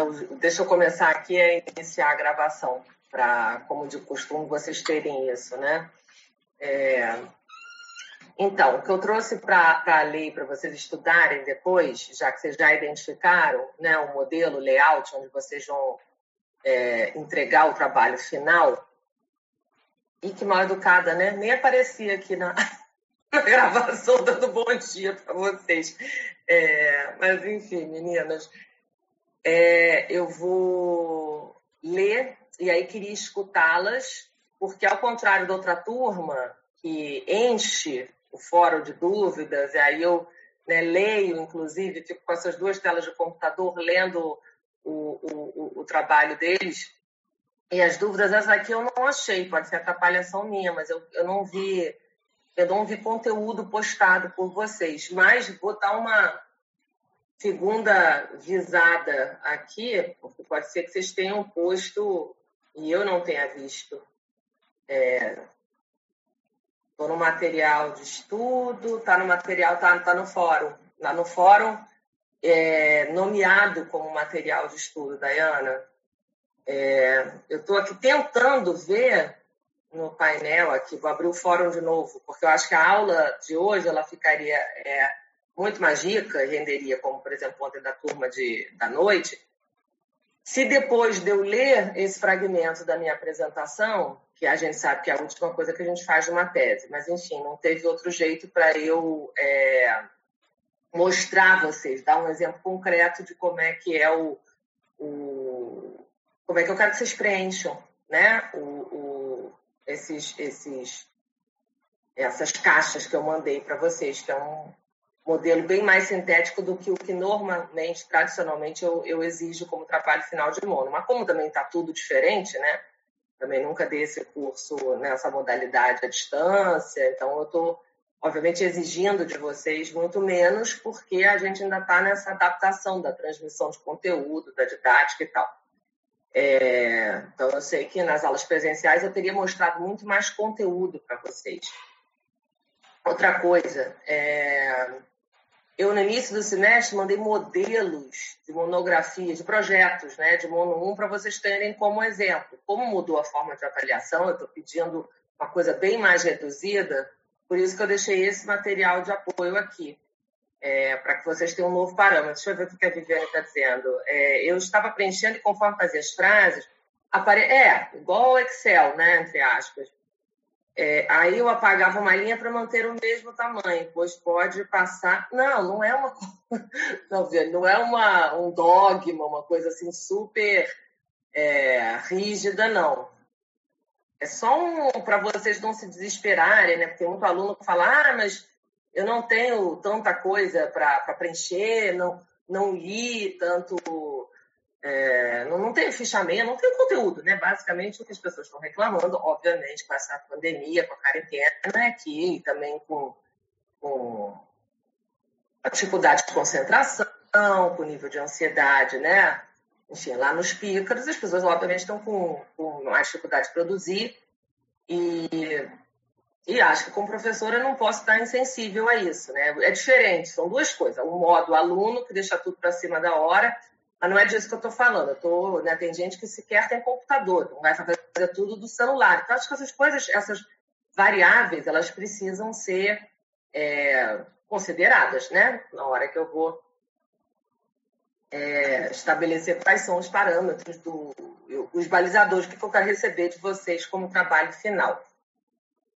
Então, deixa eu começar aqui a iniciar a gravação, para, como de costume, vocês terem isso, né? É... Então, o que eu trouxe para a lei para vocês estudarem depois, já que vocês já identificaram né, o modelo, o layout, onde vocês vão é, entregar o trabalho final, e que mal educada, né? Nem aparecia aqui na, na gravação dando bom dia para vocês. É, mas, enfim, meninas, é, eu vou ler e aí queria escutá-las, porque, ao contrário da outra turma, que enche o fórum de dúvidas, e aí eu né, leio, inclusive, fico com essas duas telas de computador lendo o, o, o, trabalho deles. E as dúvidas, essas aqui eu não achei, pode ser atrapalhação minha, mas eu, eu não vi eu não vi conteúdo postado por vocês. Mas vou dar uma segunda visada aqui, porque pode ser que vocês tenham posto e eu não tenha visto. É, no material de estudo, está no material, está tá no fórum. Lá no fórum, é, nomeado como material de estudo, Dayana. É, eu estou aqui tentando ver no painel aqui, vou abrir o fórum de novo, porque eu acho que a aula de hoje ela ficaria é, muito mais rica, renderia, como por exemplo ontem da turma de, da noite, se depois de eu ler esse fragmento da minha apresentação, que a gente sabe que é a última coisa que a gente faz numa tese, mas enfim, não teve outro jeito para eu é, mostrar a vocês, dar um exemplo concreto de como é que é o, o como é que eu quero que vocês preencham, né? O, o, esses, esses, essas caixas que eu mandei para vocês, que é um modelo bem mais sintético do que o que normalmente, tradicionalmente, eu, eu exijo como trabalho final de mono. Mas como também está tudo diferente, né? também nunca dei esse curso nessa modalidade à distância, então eu estou, obviamente, exigindo de vocês muito menos, porque a gente ainda está nessa adaptação da transmissão de conteúdo, da didática e tal. É, então, eu sei que nas aulas presenciais eu teria mostrado muito mais conteúdo para vocês. Outra coisa, é, eu, no início do semestre, mandei modelos de monografia, de projetos, né, de Mono 1, para vocês terem como exemplo. Como mudou a forma de avaliação, eu estou pedindo uma coisa bem mais reduzida, por isso que eu deixei esse material de apoio aqui, é, para que vocês tenham um novo parâmetro. Deixa eu ver o que a Viviane está dizendo. É, eu estava preenchendo e conforme fazia as frases, apare... é, igual o Excel, né, entre aspas. É, aí eu apagava uma linha para manter o mesmo tamanho, pois pode passar. Não, não é uma não, não é uma, um dogma, uma coisa assim super é, rígida, não. É só um, para vocês não se desesperarem, né? Porque muito aluno fala, ah, mas eu não tenho tanta coisa para preencher, não, não li tanto é, não, não tem fichamento, não tem conteúdo, né? Basicamente, o que as pessoas estão reclamando, obviamente, com essa pandemia, com a quarentena aqui, e também com, com a dificuldade de concentração, com o nível de ansiedade, né? Enfim, lá nos pícaros, as pessoas, obviamente, estão com, com mais dificuldade de produzir e, e acho que como professora eu não posso estar insensível a isso, né? É diferente, são duas coisas. O modo aluno, que deixa tudo para cima da hora, mas não é disso que eu estou falando. Eu tô, né, tem gente que sequer tem computador, não vai fazer tudo do celular. Então, acho que essas coisas, essas variáveis, elas precisam ser é, consideradas, né? Na hora que eu vou é, estabelecer quais são os parâmetros, do, os balizadores que eu quero receber de vocês como trabalho final.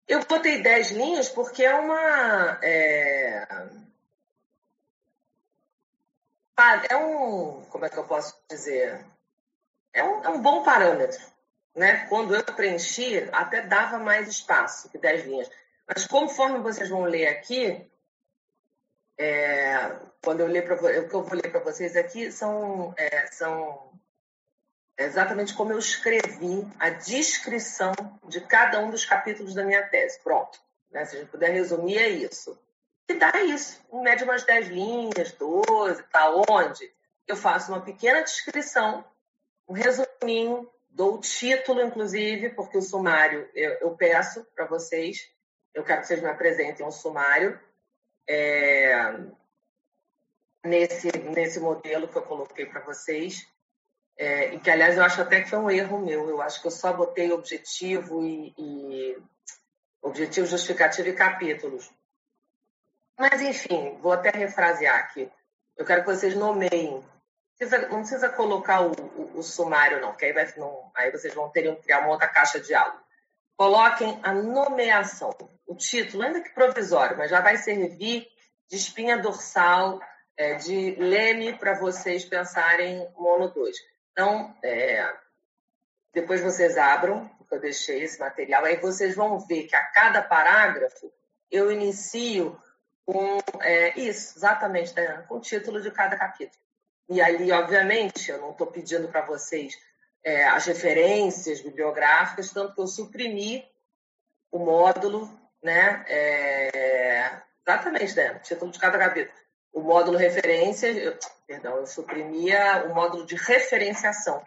Eu botei 10 linhas porque é uma. É, é um, como é que eu posso dizer? É um, é um bom parâmetro. Né? Quando eu preenchi, até dava mais espaço que 10 linhas. Mas conforme vocês vão ler aqui, é, quando eu ler para o que eu vou ler para vocês aqui são, é, são exatamente como eu escrevi a descrição de cada um dos capítulos da minha tese. Pronto. Né? Se a gente puder resumir, é isso que dá isso, em média umas 10 linhas, 12, tá onde eu faço uma pequena descrição, um resuminho, dou o título, inclusive, porque o sumário eu, eu peço para vocês, eu quero que vocês me apresentem um sumário é, nesse, nesse modelo que eu coloquei para vocês. é, e que, aliás, eu acho até que foi um erro meu. Eu acho que eu só botei objetivo e, e objetivo, justificativo e capítulos. Mas, enfim, vou até refrasear aqui. Eu quero que vocês nomeiem. Não precisa colocar o, o, o sumário, não, que aí, vai, não, aí vocês vão ter que criar uma outra caixa de aula. Coloquem a nomeação, o título, ainda que provisório, mas já vai servir de espinha dorsal, é, de leme para vocês pensarem mono 2. Então, é, depois vocês abram, eu deixei esse material, aí vocês vão ver que a cada parágrafo eu inicio com é, isso, exatamente, né, com o título de cada capítulo. E ali, obviamente, eu não estou pedindo para vocês é, as referências bibliográficas, tanto que eu suprimi o módulo, né? É, exatamente, né? O título de cada capítulo. O módulo referência, eu, perdão, eu suprimia o módulo de referenciação.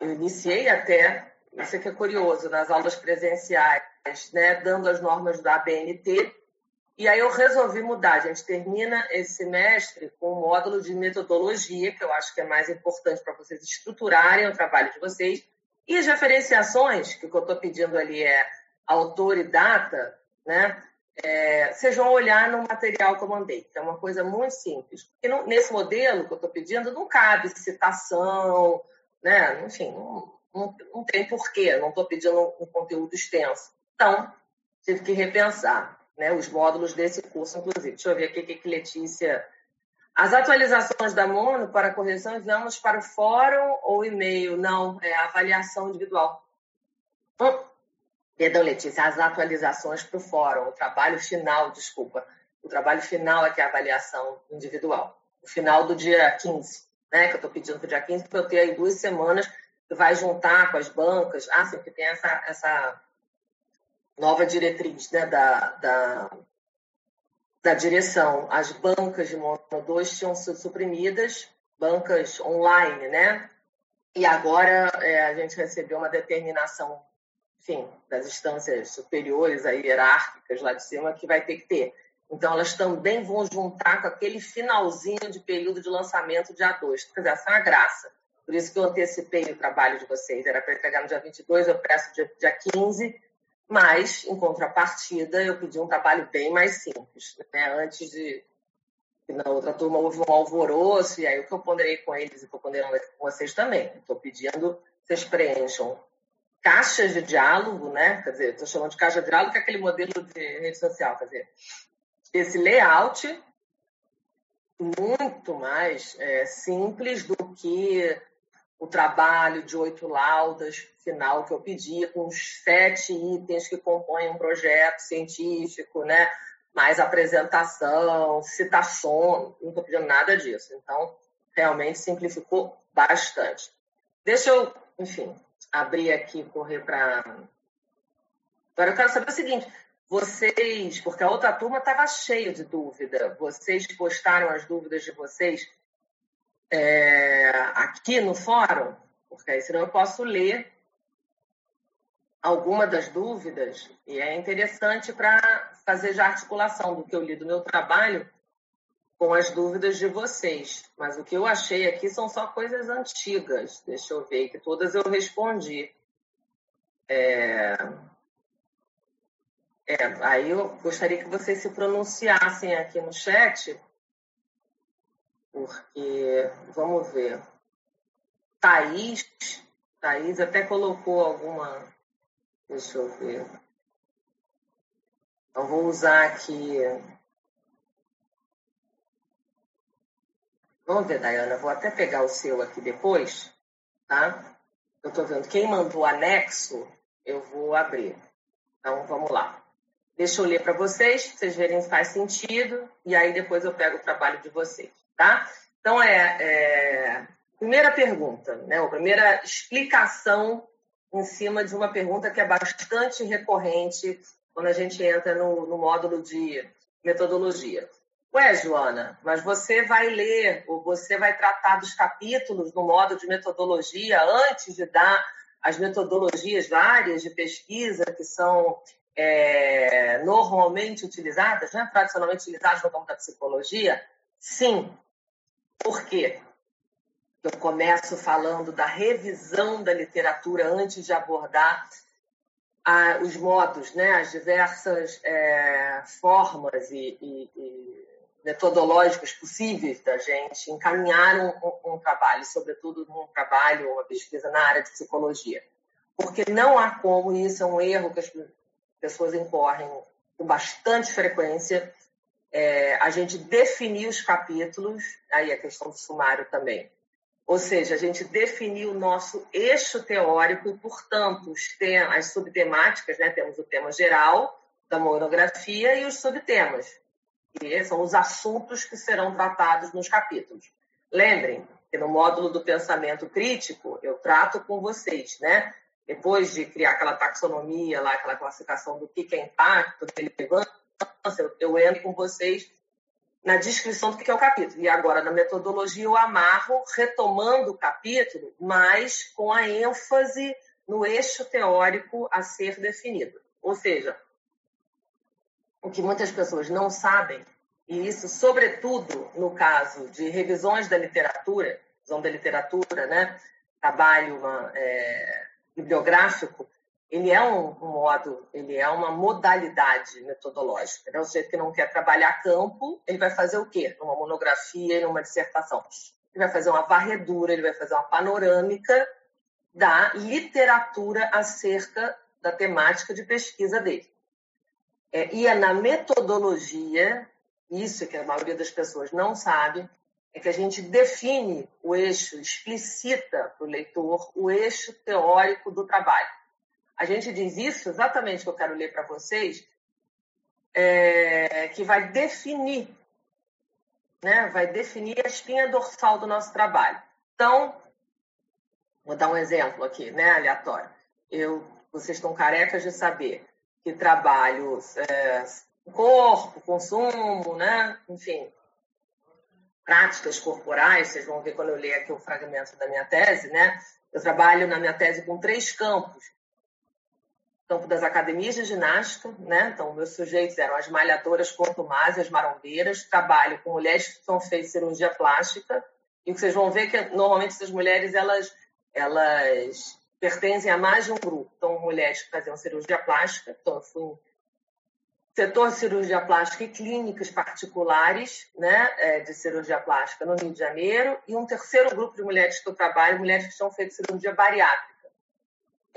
Eu iniciei até, isso aqui é curioso, nas aulas presenciais, né, dando as normas da ABNT, e aí eu resolvi mudar. A gente termina esse semestre com um módulo de metodologia, que eu acho que é mais importante para vocês estruturarem o trabalho de vocês. E as referenciações, que o que eu estou pedindo ali é autor e data, né? É, vocês vão olhar no material que eu mandei, que é uma coisa muito simples. Porque não, nesse modelo que eu estou pedindo, não cabe citação, né? Enfim, não, não, não tem porquê, não estou pedindo um conteúdo extenso. Então, tive que repensar né, os módulos desse curso, inclusive. Deixa eu ver aqui o que Letícia. As atualizações da Mono para correção enviamos para o fórum ou e-mail? Não, é avaliação individual. Hum. Perdão, Letícia, as atualizações para o fórum, o trabalho final, desculpa. O trabalho final é que é a avaliação individual. O final do dia 15, né? Que eu estou pedindo para o dia 15, para eu ter aí duas semanas que vai juntar com as bancas. Ah, sim, porque tem essa, essa nova diretriz né, da, da, da direção. As bancas de Mono 2 tinham sido suprimidas, bancas online, né? E agora é, a gente recebeu uma determinação, enfim, das instâncias superiores, aí, hierárquicas lá de cima, que vai ter que ter. Então, elas também vão juntar com aquele finalzinho de período de lançamento dia 2. Quer dizer, essa é uma graça. Por isso que eu antecipei o trabalho de vocês. Era para entregar no dia 22, eu peço dia, dia 15 mas, em contrapartida, eu pedi um trabalho bem mais simples. Né? Antes de. Na outra turma houve um alvoroço, e aí o que eu ponderei com eles e estou ponderando com vocês também. Estou pedindo que vocês preencham caixas de diálogo, né? Quer dizer, estou chamando de caixa de diálogo, que é aquele modelo de rede social. Quer dizer, esse layout muito mais é, simples do que o trabalho de oito laudas final que eu pedi, com os sete itens que compõem um projeto científico, né? mais apresentação, citação, não estou pedindo nada disso. Então, realmente simplificou bastante. Deixa eu, enfim, abrir aqui, correr para. Agora eu quero saber o seguinte: vocês, porque a outra turma estava cheia de dúvida, vocês postaram as dúvidas de vocês é, aqui no fórum, porque aí senão eu posso ler alguma das dúvidas e é interessante para fazer já articulação do que eu li do meu trabalho com as dúvidas de vocês. Mas o que eu achei aqui são só coisas antigas. Deixa eu ver, que todas eu respondi. É... É, aí eu gostaria que vocês se pronunciassem aqui no chat porque, vamos ver, Thaís, Thaís até colocou alguma, deixa eu ver, eu vou usar aqui, vamos ver, Dayana, vou até pegar o seu aqui depois, tá? Eu estou vendo, quem mandou anexo, eu vou abrir. Então, vamos lá. Deixa eu ler para vocês, para vocês verem se faz sentido, e aí depois eu pego o trabalho de vocês. Tá? Então, é, é primeira pergunta, né? a primeira explicação em cima de uma pergunta que é bastante recorrente quando a gente entra no, no módulo de metodologia. Ué, Joana, mas você vai ler ou você vai tratar dos capítulos no módulo de metodologia antes de dar as metodologias várias de pesquisa que são é, normalmente utilizadas, né, tradicionalmente utilizadas no campo da psicologia? Sim, por quê? Eu começo falando da revisão da literatura antes de abordar os modos, né, as diversas é, formas e, e, e, metodológicas possíveis da gente encaminhar um, um, trabalho, sobretudo um trabalho, uma pesquisa na área de psicologia. Porque não há como, e isso é um erro que as pessoas incorrem com bastante frequência, é, a gente definir os capítulos, aí a questão do sumário também, ou seja, a gente definiu o nosso eixo teórico portanto, as subtemáticas, né? temos o tema geral da monografia e os subtemas, que são os assuntos que serão tratados nos capítulos. Lembrem que no módulo do pensamento crítico, eu trato com vocês, né? Depois de criar aquela taxonomia lá, aquela classificação do que é impacto, relevância, eu, eu entro com vocês na descrição do que é o capítulo. E agora, na metodologia, eu amarro, retomando o capítulo, mas com a ênfase no eixo teórico a ser definido. Ou seja, o que muitas pessoas não sabem, e isso, sobretudo, no caso de revisões da literatura, revisão da literatura, né? trabalho é, bibliográfico, ele é um, modo, ele é uma modalidade metodológica. Né? O sujeito que não quer trabalhar campo, ele vai fazer o quê? Numa monografia, numa dissertação. Ele vai fazer uma varredura, ele vai fazer uma panorâmica da literatura acerca da temática de pesquisa dele. É, e é na metodologia, isso que a maioria das pessoas não sabe, é que a gente define o eixo, explicita para o leitor o eixo teórico do trabalho. A gente diz isso exatamente que eu quero ler para vocês, é, que vai definir, né? Vai definir a espinha dorsal do nosso trabalho. Então, vou dar um exemplo aqui, né? Aleatório. Eu, vocês estão carecas de saber que trabalho é, corpo, consumo, né? Enfim, práticas corporais. Vocês vão ver quando eu ler aqui o fragmento da minha tese, né? Eu trabalho na minha tese com três campos campo das academias de ginástica, né? Então, meus sujeitos eram as malhadoras contumazes, as marombeiras. Trabalho com mulheres que são feitas cirurgia plástica. E vocês vão ver que, normalmente, essas mulheres, elas, elas pertencem a mais de um grupo. Então, mulheres que faziam cirurgia plástica. Então, eu fui setor de cirurgia plástica e clínicas particulares, né, é, de cirurgia plástica no Rio de Janeiro. E um terceiro grupo de mulheres que eu trabalho, mulheres que estão feitas cirurgia bariátrica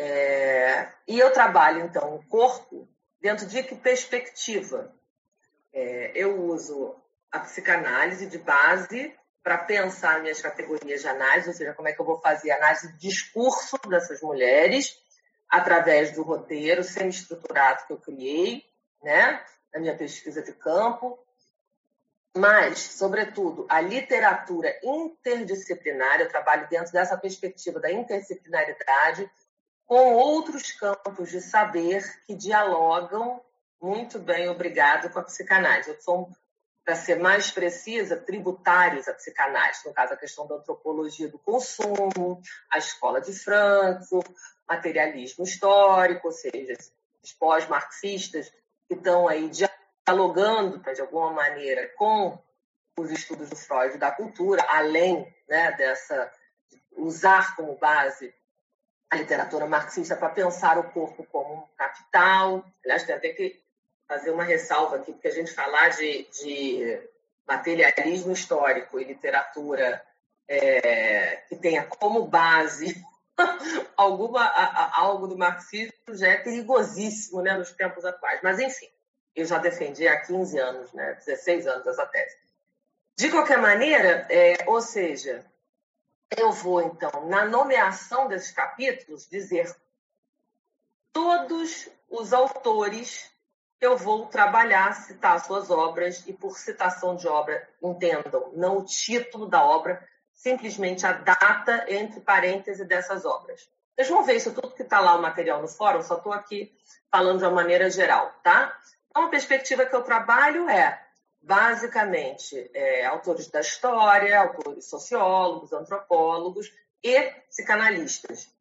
é, e eu trabalho, então, o corpo dentro de que perspectiva? É, eu uso a psicanálise de base para pensar minhas categorias de análise, ou seja, como é que eu vou fazer análise de discurso dessas mulheres através do roteiro semi-estruturado que eu criei, né, na minha pesquisa de campo, mas, sobretudo, a literatura interdisciplinar, eu trabalho dentro dessa perspectiva da interdisciplinaridade, com outros campos de saber que dialogam muito bem, obrigado, com a psicanálise. Sou, para ser mais precisa, tributários à psicanálise, no caso, a questão da antropologia do consumo, a escola de Franco, materialismo histórico, ou seja, os pós-marxistas que estão aí dialogando, de alguma maneira, com os estudos do Freud da cultura, além né, dessa usar como base a literatura marxista para pensar o corpo como um capital. Aliás, tem até que fazer uma ressalva aqui, porque a gente falar de, de materialismo histórico e literatura é, que tenha como base alguma, a, a, algo do marxismo já é perigosíssimo né, nos tempos atuais. Mas, enfim, eu já defendi há 15 anos, né, 16 anos essa tese. De qualquer maneira, é, ou seja, eu vou, então, na nomeação desses capítulos, dizer todos os autores que eu vou trabalhar, citar suas obras, e por citação de obra, entendam, não o título da obra, simplesmente a data entre parênteses dessas obras. Vocês vão ver isso tudo que está lá o material no fórum, só estou aqui falando de uma maneira geral, tá? Então, a perspectiva que eu trabalho é basicamente é, autores da história, autores sociólogos, antropólogos e psicanalistas,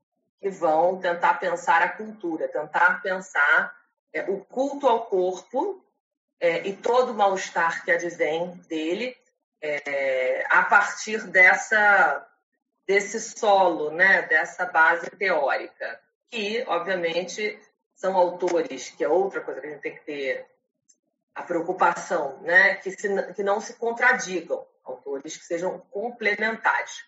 que vão tentar pensar a cultura, tentar pensar é, o culto ao corpo é, e todo o mal-estar que advém dele é, a partir dessa, desse solo, né, dessa base teórica, que, obviamente, são autores, que é outra coisa que a gente tem que ter a preocupação, né, que, se, que não se contradigam, autores que sejam complementares.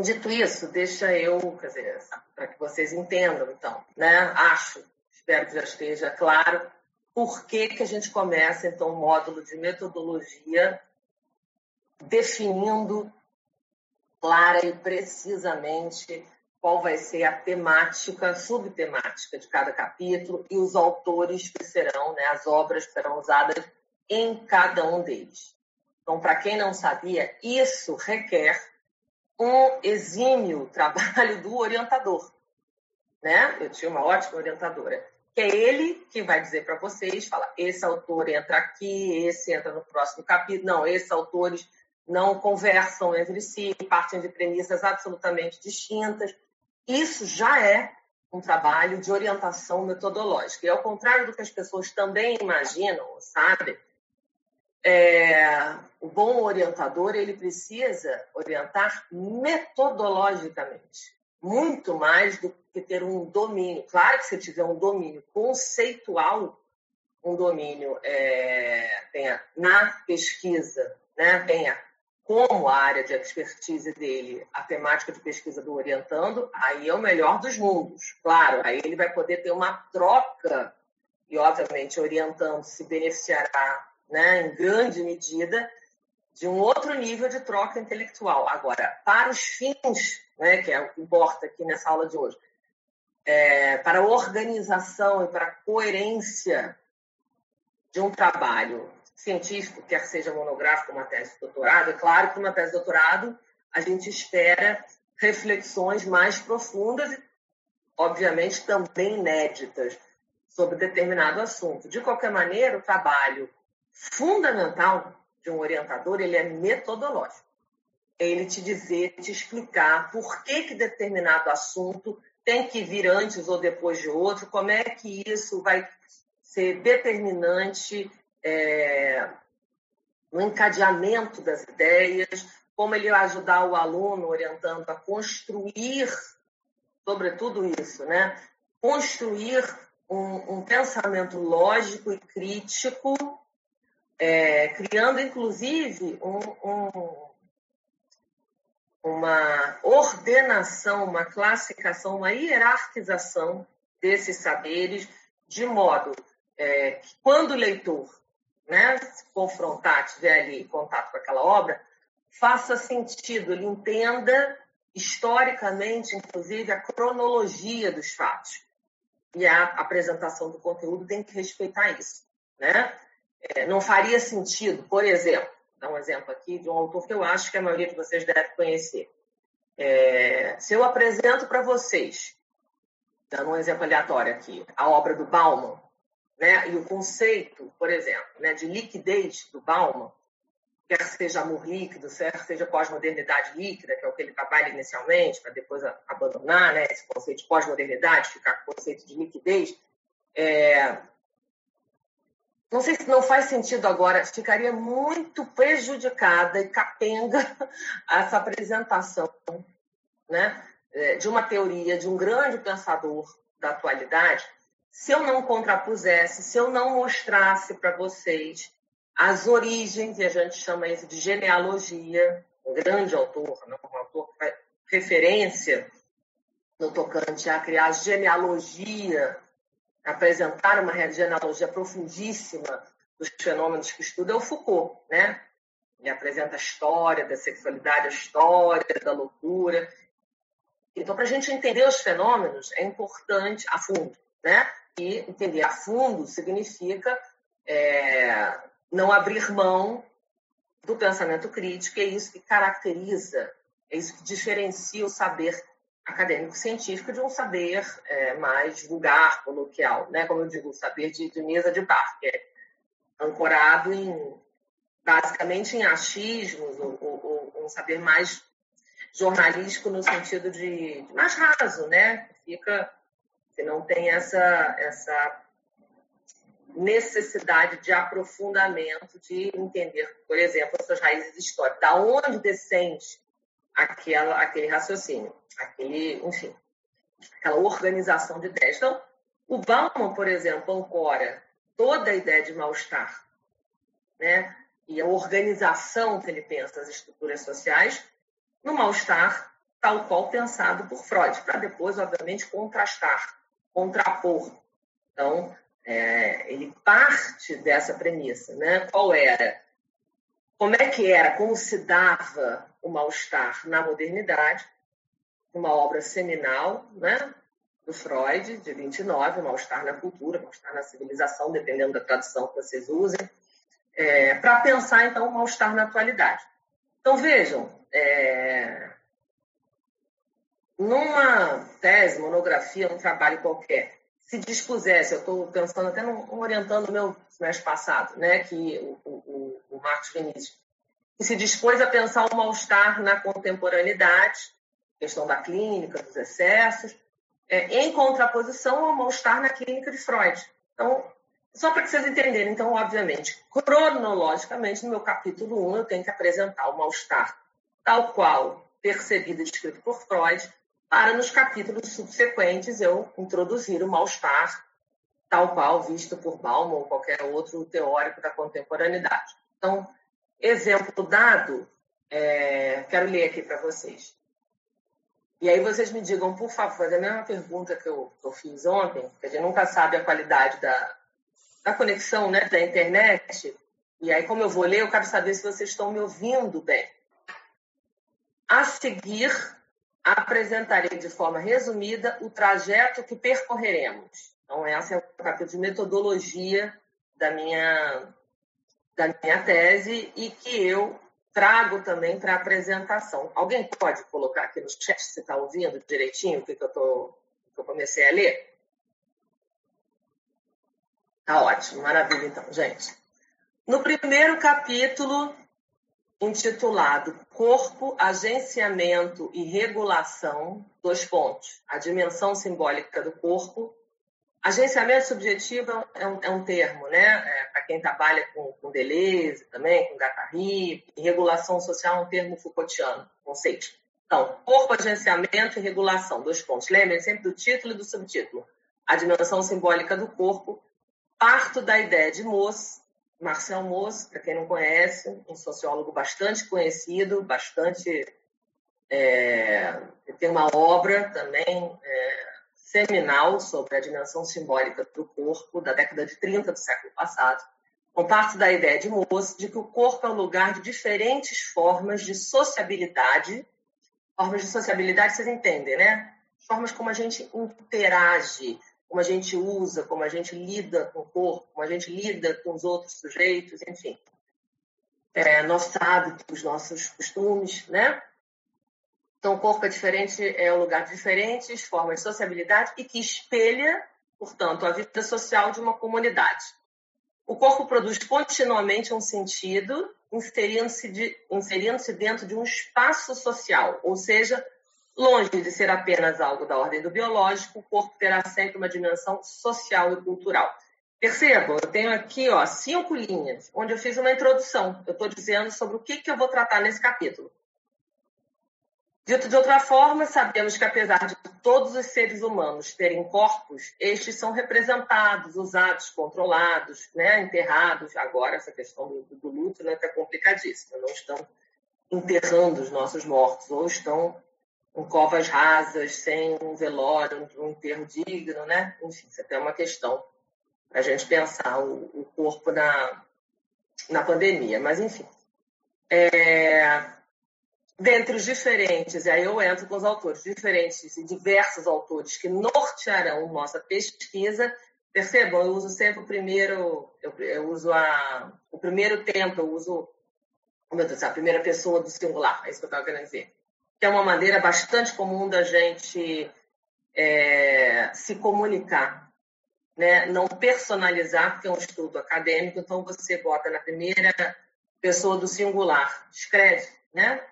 Dito isso, deixa eu, quer dizer, para que vocês entendam, então, né, acho, espero que já esteja claro, por que, que a gente começa, então, o módulo de metodologia definindo clara e precisamente qual vai ser a temática, subtemática de cada capítulo e os autores que serão, né, as obras que serão usadas em cada um deles. Então, para quem não sabia, isso requer um exímio trabalho do orientador. Né? Eu tinha uma ótima orientadora, que é ele que vai dizer para vocês, fala, esse autor entra aqui, esse entra no próximo capítulo, não, esses autores não conversam entre si, partem de premissas absolutamente distintas. Isso já é um trabalho de orientação metodológica. E ao contrário do que as pessoas também imaginam, sabe? É, o bom orientador ele precisa orientar metodologicamente, muito mais do que ter um domínio. Claro que se tiver um domínio conceitual, um domínio é, tenha na pesquisa, né, tenha como a área de expertise dele, a temática de pesquisa do orientando, aí é o melhor dos mundos. Claro, aí ele vai poder ter uma troca e, obviamente, orientando se beneficiará, né, em grande medida, de um outro nível de troca intelectual. Agora, para os fins, né, que é o que importa aqui nessa aula de hoje, é, para a organização e para a coerência de um trabalho científico, quer seja monográfico uma tese de doutorado, é claro que uma tese de doutorado a gente espera reflexões mais profundas e, obviamente, também inéditas sobre determinado assunto. De qualquer maneira, o trabalho fundamental de um orientador ele é metodológico. É ele te dizer, te explicar por que, que determinado assunto tem que vir antes ou depois de outro, como é que isso vai ser determinante é, no encadeamento das ideias, como ele vai ajudar o aluno orientando a construir, sobretudo isso, né? Construir um, um pensamento lógico e crítico, é, criando inclusive um, um, uma ordenação, uma classificação, uma hierarquização desses saberes, de modo é, que quando o leitor né, se confrontar, tiver ali contato com aquela obra, faça sentido, ele entenda historicamente, inclusive, a cronologia dos fatos. E a apresentação do conteúdo tem que respeitar isso. Né? É, não faria sentido, por exemplo, dar um exemplo aqui de um autor que eu acho que a maioria de vocês deve conhecer. É, se eu apresento para vocês, dando um exemplo aleatório aqui, a obra do Bauman, né? E o conceito, por exemplo, né, de liquidez do Bauman, quer seja amor líquido, quer seja pós-modernidade líquida, que é o que ele trabalha inicialmente, para depois abandonar né, esse conceito de pós-modernidade, ficar com o conceito de liquidez, é... não sei se não faz sentido agora, ficaria muito prejudicada e capenga essa apresentação né, é, de uma teoria, de um grande pensador da atualidade, se eu não contrapusesse, se eu não mostrasse para vocês as origens, e a gente chama isso de genealogia, um grande autor, né? um autor que faz referência no tocante a criar genealogia, apresentar uma genealogia profundíssima dos fenômenos que estuda, é o Foucault, né? Ele apresenta a história da sexualidade, a história da loucura. Então, para a gente entender os fenômenos, é importante, a fundo, né? E entender a fundo significa é, não abrir mão do pensamento crítico, é isso que caracteriza, é isso que diferencia o saber acadêmico-científico de um saber é, mais vulgar, coloquial, né? como eu digo, o saber de, de mesa de bar, que é ancorado em, basicamente em achismos, ou, ou, ou um saber mais jornalístico no sentido de, de mais raso, né? Fica se não tem essa, essa necessidade de aprofundamento, de entender, por exemplo, as suas raízes históricas, da onde descende aquela, aquele raciocínio, aquele, enfim, aquela organização de ideias. Então, o Bauman, por exemplo, ancora toda a ideia de mal-estar, né? E a organização que ele pensa as estruturas sociais no mal-estar tal qual pensado por Freud, para depois, obviamente, contrastar, contrapor. Então, é, ele parte dessa premissa, né? Qual era? Como é que era? Como se dava o mal-estar na modernidade? Uma obra seminal, né? Do Freud, de 29, Mal-Estar na Cultura, Mal-Estar na Civilização, dependendo da tradução que vocês usem, é, para pensar, então, o mal-estar na atualidade. Então, vejam, é, numa tese, monografia, um trabalho qualquer, se dispusesse, eu estou pensando até no, orientando o meu semestre passado, né, que o, o, o Marcos Vinícius, que se dispôs a pensar o mal-estar na contemporaneidade, questão da clínica, dos excessos, é, em contraposição ao mal-estar na clínica de Freud. Então, só para vocês entenderem, então, obviamente, cronologicamente, no meu capítulo 1, eu tenho que apresentar o mal-estar tal qual percebido e descrito por Freud, para nos capítulos subsequentes eu introduzir o mal-estar tal qual visto por Bauman ou qualquer outro teórico da contemporaneidade. Então, exemplo dado, é, quero ler aqui para vocês. E aí vocês me digam, por favor, a mesma pergunta que eu, que eu fiz ontem, porque a gente nunca sabe a qualidade da, da conexão né, da internet. E aí, como eu vou ler, eu quero saber se vocês estão me ouvindo bem. A seguir, apresentarei de forma resumida o trajeto que percorreremos. Então, essa é o capítulo de metodologia da minha, da minha tese e que eu trago também para apresentação. Alguém pode colocar aqui no chat se está ouvindo direitinho o que, que, eu, que eu comecei a ler? Tá ótimo, maravilha então, gente. No primeiro capítulo, intitulado Corpo, Agenciamento e Regulação, dois pontos. A dimensão simbólica do corpo. Agenciamento subjetivo é um, é um termo, né? É, Para quem trabalha com, com Deleuze também, com Guattari. E regulação social é um termo Foucaultiano, conceito. Então, corpo, agenciamento e regulação, dois pontos. Lembrem sempre do título e do subtítulo. A dimensão simbólica do corpo. Parto da ideia de Moss, Marcel Mauss, para quem não conhece, um sociólogo bastante conhecido, bastante. É, tem uma obra também é, seminal sobre a dimensão simbólica do corpo, da década de 30 do século passado. Com parte da ideia de Mauss de que o corpo é um lugar de diferentes formas de sociabilidade. Formas de sociabilidade, vocês entendem, né? Formas como a gente interage, como a gente usa, como a gente lida com o corpo, como a gente lida com os outros sujeitos, enfim. É, nossos hábitos, nossos costumes, né? Então, o corpo é diferente, é um lugar de diferentes formas de sociabilidade e que espelha, portanto, a vida social de uma comunidade. O corpo produz continuamente um sentido, inserindo-se de, inserindo dentro de um espaço social, ou seja, Longe de ser apenas algo da ordem do biológico, o corpo terá sempre uma dimensão social e cultural. Percebam, eu tenho aqui ó, cinco linhas, onde eu fiz uma introdução. Eu estou dizendo sobre o que, que eu vou tratar nesse capítulo. Dito de outra forma, sabemos que apesar de todos os seres humanos terem corpos, estes são representados, usados, controlados, né, enterrados. Agora, essa questão do, do luto né, está complicadíssima. Não estão enterrando os nossos mortos, ou estão com covas rasas, sem um velório, um enterro digno, né? Enfim, isso até é uma questão a gente pensar o, o, corpo na, na pandemia. Mas, enfim. É, dentre os diferentes, e aí eu entro com os autores, diferentes e diversos autores que nortearão nossa pesquisa, percebam, eu uso sempre o primeiro, eu, eu uso a, o primeiro tempo, eu uso, oh meu Deus, a primeira pessoa do singular, é isso que eu estava querendo dizer que é uma maneira bastante comum da gente é, se comunicar, né? não personalizar, porque é um estudo acadêmico, então você bota na primeira pessoa do singular, escreve, né?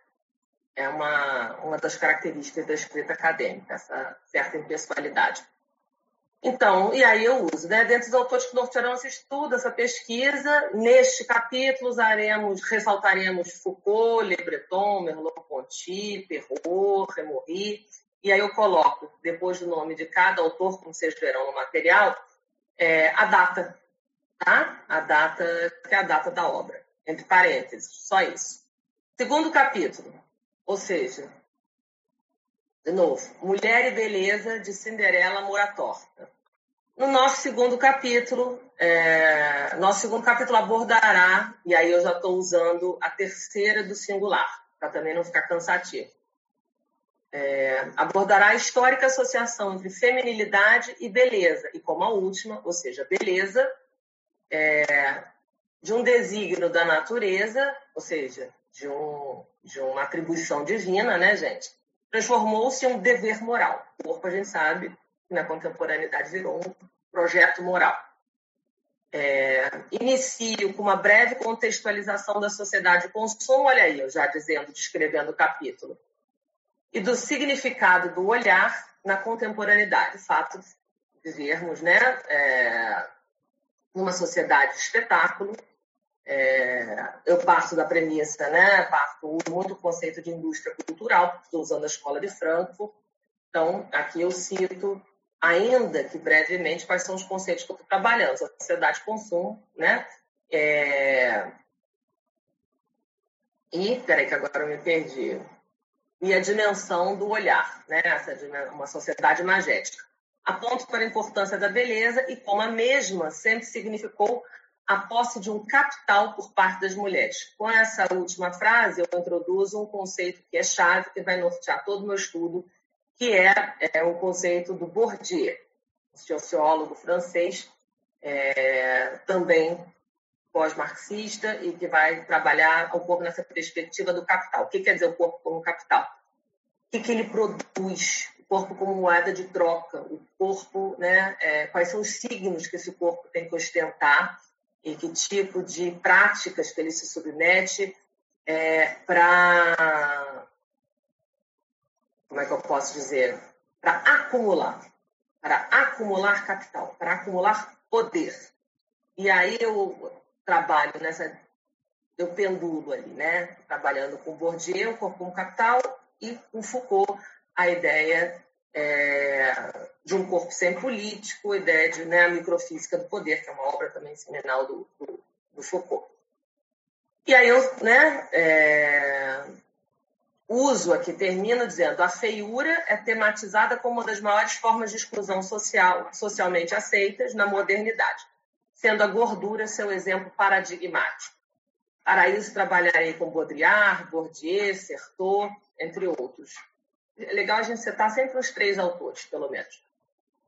É uma, uma das características da escrita acadêmica, essa certa impessoalidade. Então, e aí eu uso, né? Dentro dos autores que nortearão esse estudo, essa pesquisa, neste capítulo usaremos, ressaltaremos Foucault, Le Breton, Merleau-Ponty, Perrault, Remory, e aí eu coloco, depois do nome de cada autor, como vocês verão no material, é, a data, tá? A data, que é a data da obra, entre parênteses, só isso. Segundo capítulo, ou seja, de novo, Mulher e Beleza de Cinderela Moratorta. No nosso segundo capítulo, é, nosso segundo capítulo abordará, e aí eu já estou usando a terceira do singular, para também não ficar cansativo. É, abordará a histórica associação entre feminilidade e beleza, e como a última, ou seja, beleza, é, de um desígnio da natureza, ou seja, de, um, de uma atribuição divina, né, gente? Transformou-se em um dever moral. O corpo, a gente sabe, na contemporaneidade virou um projeto moral. É, inicio com uma breve contextualização da sociedade de consumo, olha aí, eu já dizendo, descrevendo o capítulo, e do significado do olhar na contemporaneidade, fato de vivermos né, é, numa sociedade de espetáculo. É, eu parto da premissa, né, parto muito do conceito de indústria cultural, estou usando a escola de Frankfurt, então aqui eu cito ainda que brevemente, quais são os conceitos que eu estou trabalhando. Sociedade de consumo, né? É... E, peraí que agora eu me perdi. E a dimensão do olhar, né? Essa uma sociedade magética. Aponto para a importância da beleza e como a mesma sempre significou a posse de um capital por parte das mulheres. Com essa última frase, eu introduzo um conceito que é chave, que vai nortear todo o meu estudo, que é, é o conceito do Bourdieu, sociólogo francês, é, também pós-marxista e que vai trabalhar um pouco nessa perspectiva do capital. O que quer dizer o corpo como capital? O que, que ele produz? O corpo como moeda de troca? O corpo, né? É, quais são os signos que esse corpo tem que ostentar e que tipo de práticas que ele se submete é, para como é que eu posso dizer, para acumular, para acumular capital, para acumular poder. E aí eu trabalho nessa, eu pendulo ali, né? Trabalhando com Bourdieu, corpo como capital, e com Foucault, a ideia é, de um corpo sem político, a ideia de né, a microfísica do poder, que é uma obra também seminal do, do, do Foucault. E aí eu, né, é, uso aqui termina dizendo a feiura é tematizada como uma das maiores formas de exclusão social, socialmente aceitas na modernidade, sendo a gordura seu exemplo paradigmático. Para isso, trabalharei com Baudrillard, Bourdieu, Certeau, entre outros. É legal a gente citar sempre os três autores, pelo menos.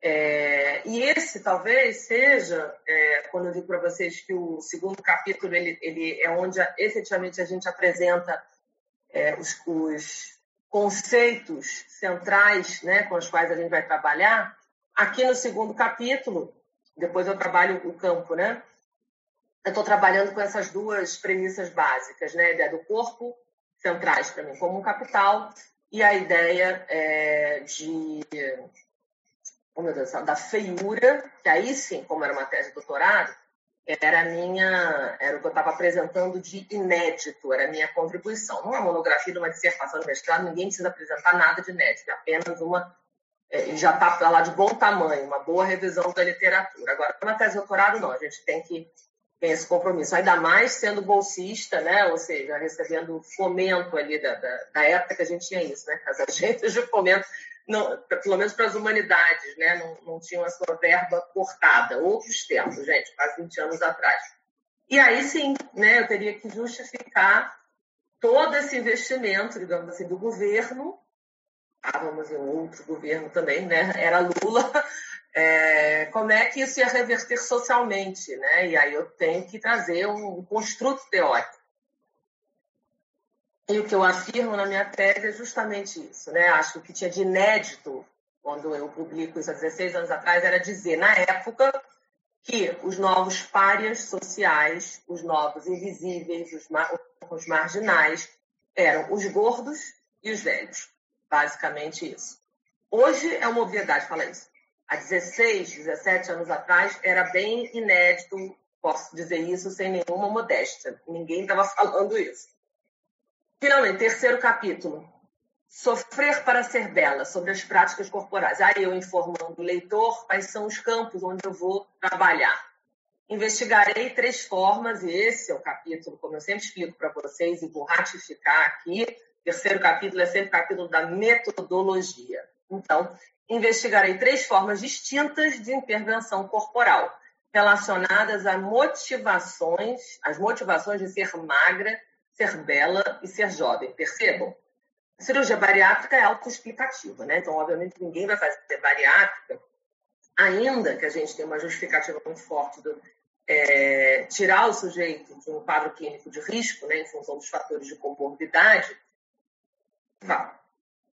É, e esse talvez seja, é, quando eu digo para vocês que o segundo capítulo ele, ele é onde efetivamente a gente apresenta é, os, os, conceitos centrais né, com os quais a gente vai trabalhar, aqui no segundo capítulo, depois eu trabalho o campo, né? Eu estou trabalhando com essas duas premissas básicas, né? A ideia do corpo, centrais para mim como um capital, e a ideia é, de oh meu Deus, da feiura, que aí sim, como era uma tese de doutorado, era minha, era o que eu estava apresentando de inédito, era a minha contribuição. Numa monografia, numa dissertação de mestrado, ninguém precisa apresentar nada de inédito, é apenas uma, é, já está lá de bom tamanho, uma boa revisão da literatura. Agora, uma tese de doutorado, não, a gente tem que ter esse compromisso, ainda mais sendo bolsista, né, ou seja, recebendo fomento ali da, da, da época que a gente tinha isso, né, as agências de fomento não, pelo menos para as humanidades, né? não, não tinham a sua verba cortada. Outros tempos, gente, quase 20 anos atrás. E aí sim, né, eu teria que justificar todo esse investimento, digamos assim, do governo. Estávamos em outro governo também, né? Era Lula. É, como é que isso ia reverter socialmente, né? E aí eu tenho que trazer um, construto teórico. E o que eu afirmo na minha tese é justamente isso. Né? Acho que o que tinha de inédito, quando eu publico isso há 16 anos atrás, era dizer, na época, que os novos párias sociais, os novos invisíveis, os, mar os marginais, eram os gordos e os velhos. Basicamente isso. Hoje é uma obviedade falar isso. há 16, 17 anos atrás, era bem inédito, posso dizer isso sem nenhuma modéstia. Ninguém estava falando isso. Finalmente, terceiro capítulo. Sofrer para ser bela, sobre as práticas corporais. Aí eu informando o leitor quais são os campos onde eu vou trabalhar. Investigarei três formas, e esse é o capítulo, como eu sempre explico para vocês, e vou ratificar aqui. Terceiro capítulo é sempre o capítulo da metodologia. Então, investigarei três formas distintas de intervenção corporal, relacionadas a motivações, as motivações de ser magra, ser bela e ser jovem. Percebam? A cirurgia bariátrica é autoexplicativa, né? Então, obviamente, ninguém vai fazer bariátrica, ainda que a gente tenha uma justificativa muito forte do é, tirar o sujeito de um quadro clínico de risco, né, em função dos fatores de comorbidade,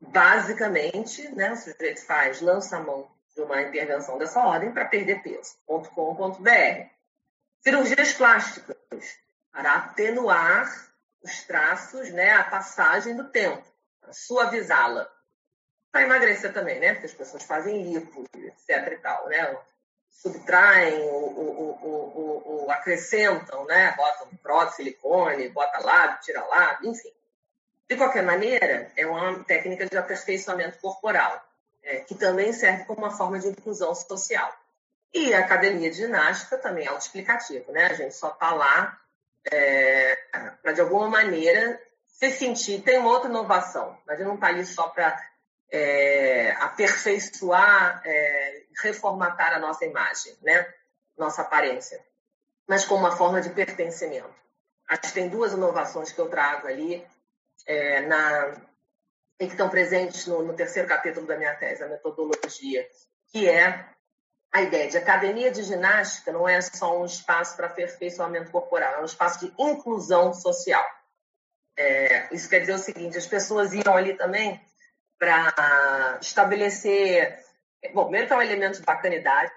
basicamente, né, o sujeito faz, lança a mão de uma intervenção dessa ordem para perder peso. .com.br. Cirurgias plásticas para atenuar os traços, né, a passagem do tempo, suavizá-la. Para emagrecer também, né? Porque as pessoas fazem lipo, etc e tal, né? Subtraem, ou, ou, ou, acrescentam, né? Botam prótese, silicone, bota lá, tira lá, enfim. De qualquer maneira, é uma técnica de aperfeiçoamento corporal, é, que também serve como uma forma de inclusão social. E a academia de ginástica também é autoexplicativo, né? A gente só está lá é, para, de alguma maneira, se sentir. Tem uma outra inovação, mas gente não está ali só para é, aperfeiçoar, é, reformatar a nossa imagem, né? nossa aparência, mas como uma forma de pertencimento. Acho que tem duas inovações que eu trago ali é, na, e que estão presentes no, no terceiro capítulo da minha tese, a metodologia, que é a ideia de academia de ginástica não é só um espaço para aperfeiçoamento corporal, é um espaço de inclusão social. É, isso quer dizer o seguinte: as pessoas iam ali também para estabelecer. Bom, primeiro que é um elemento de bacanidade,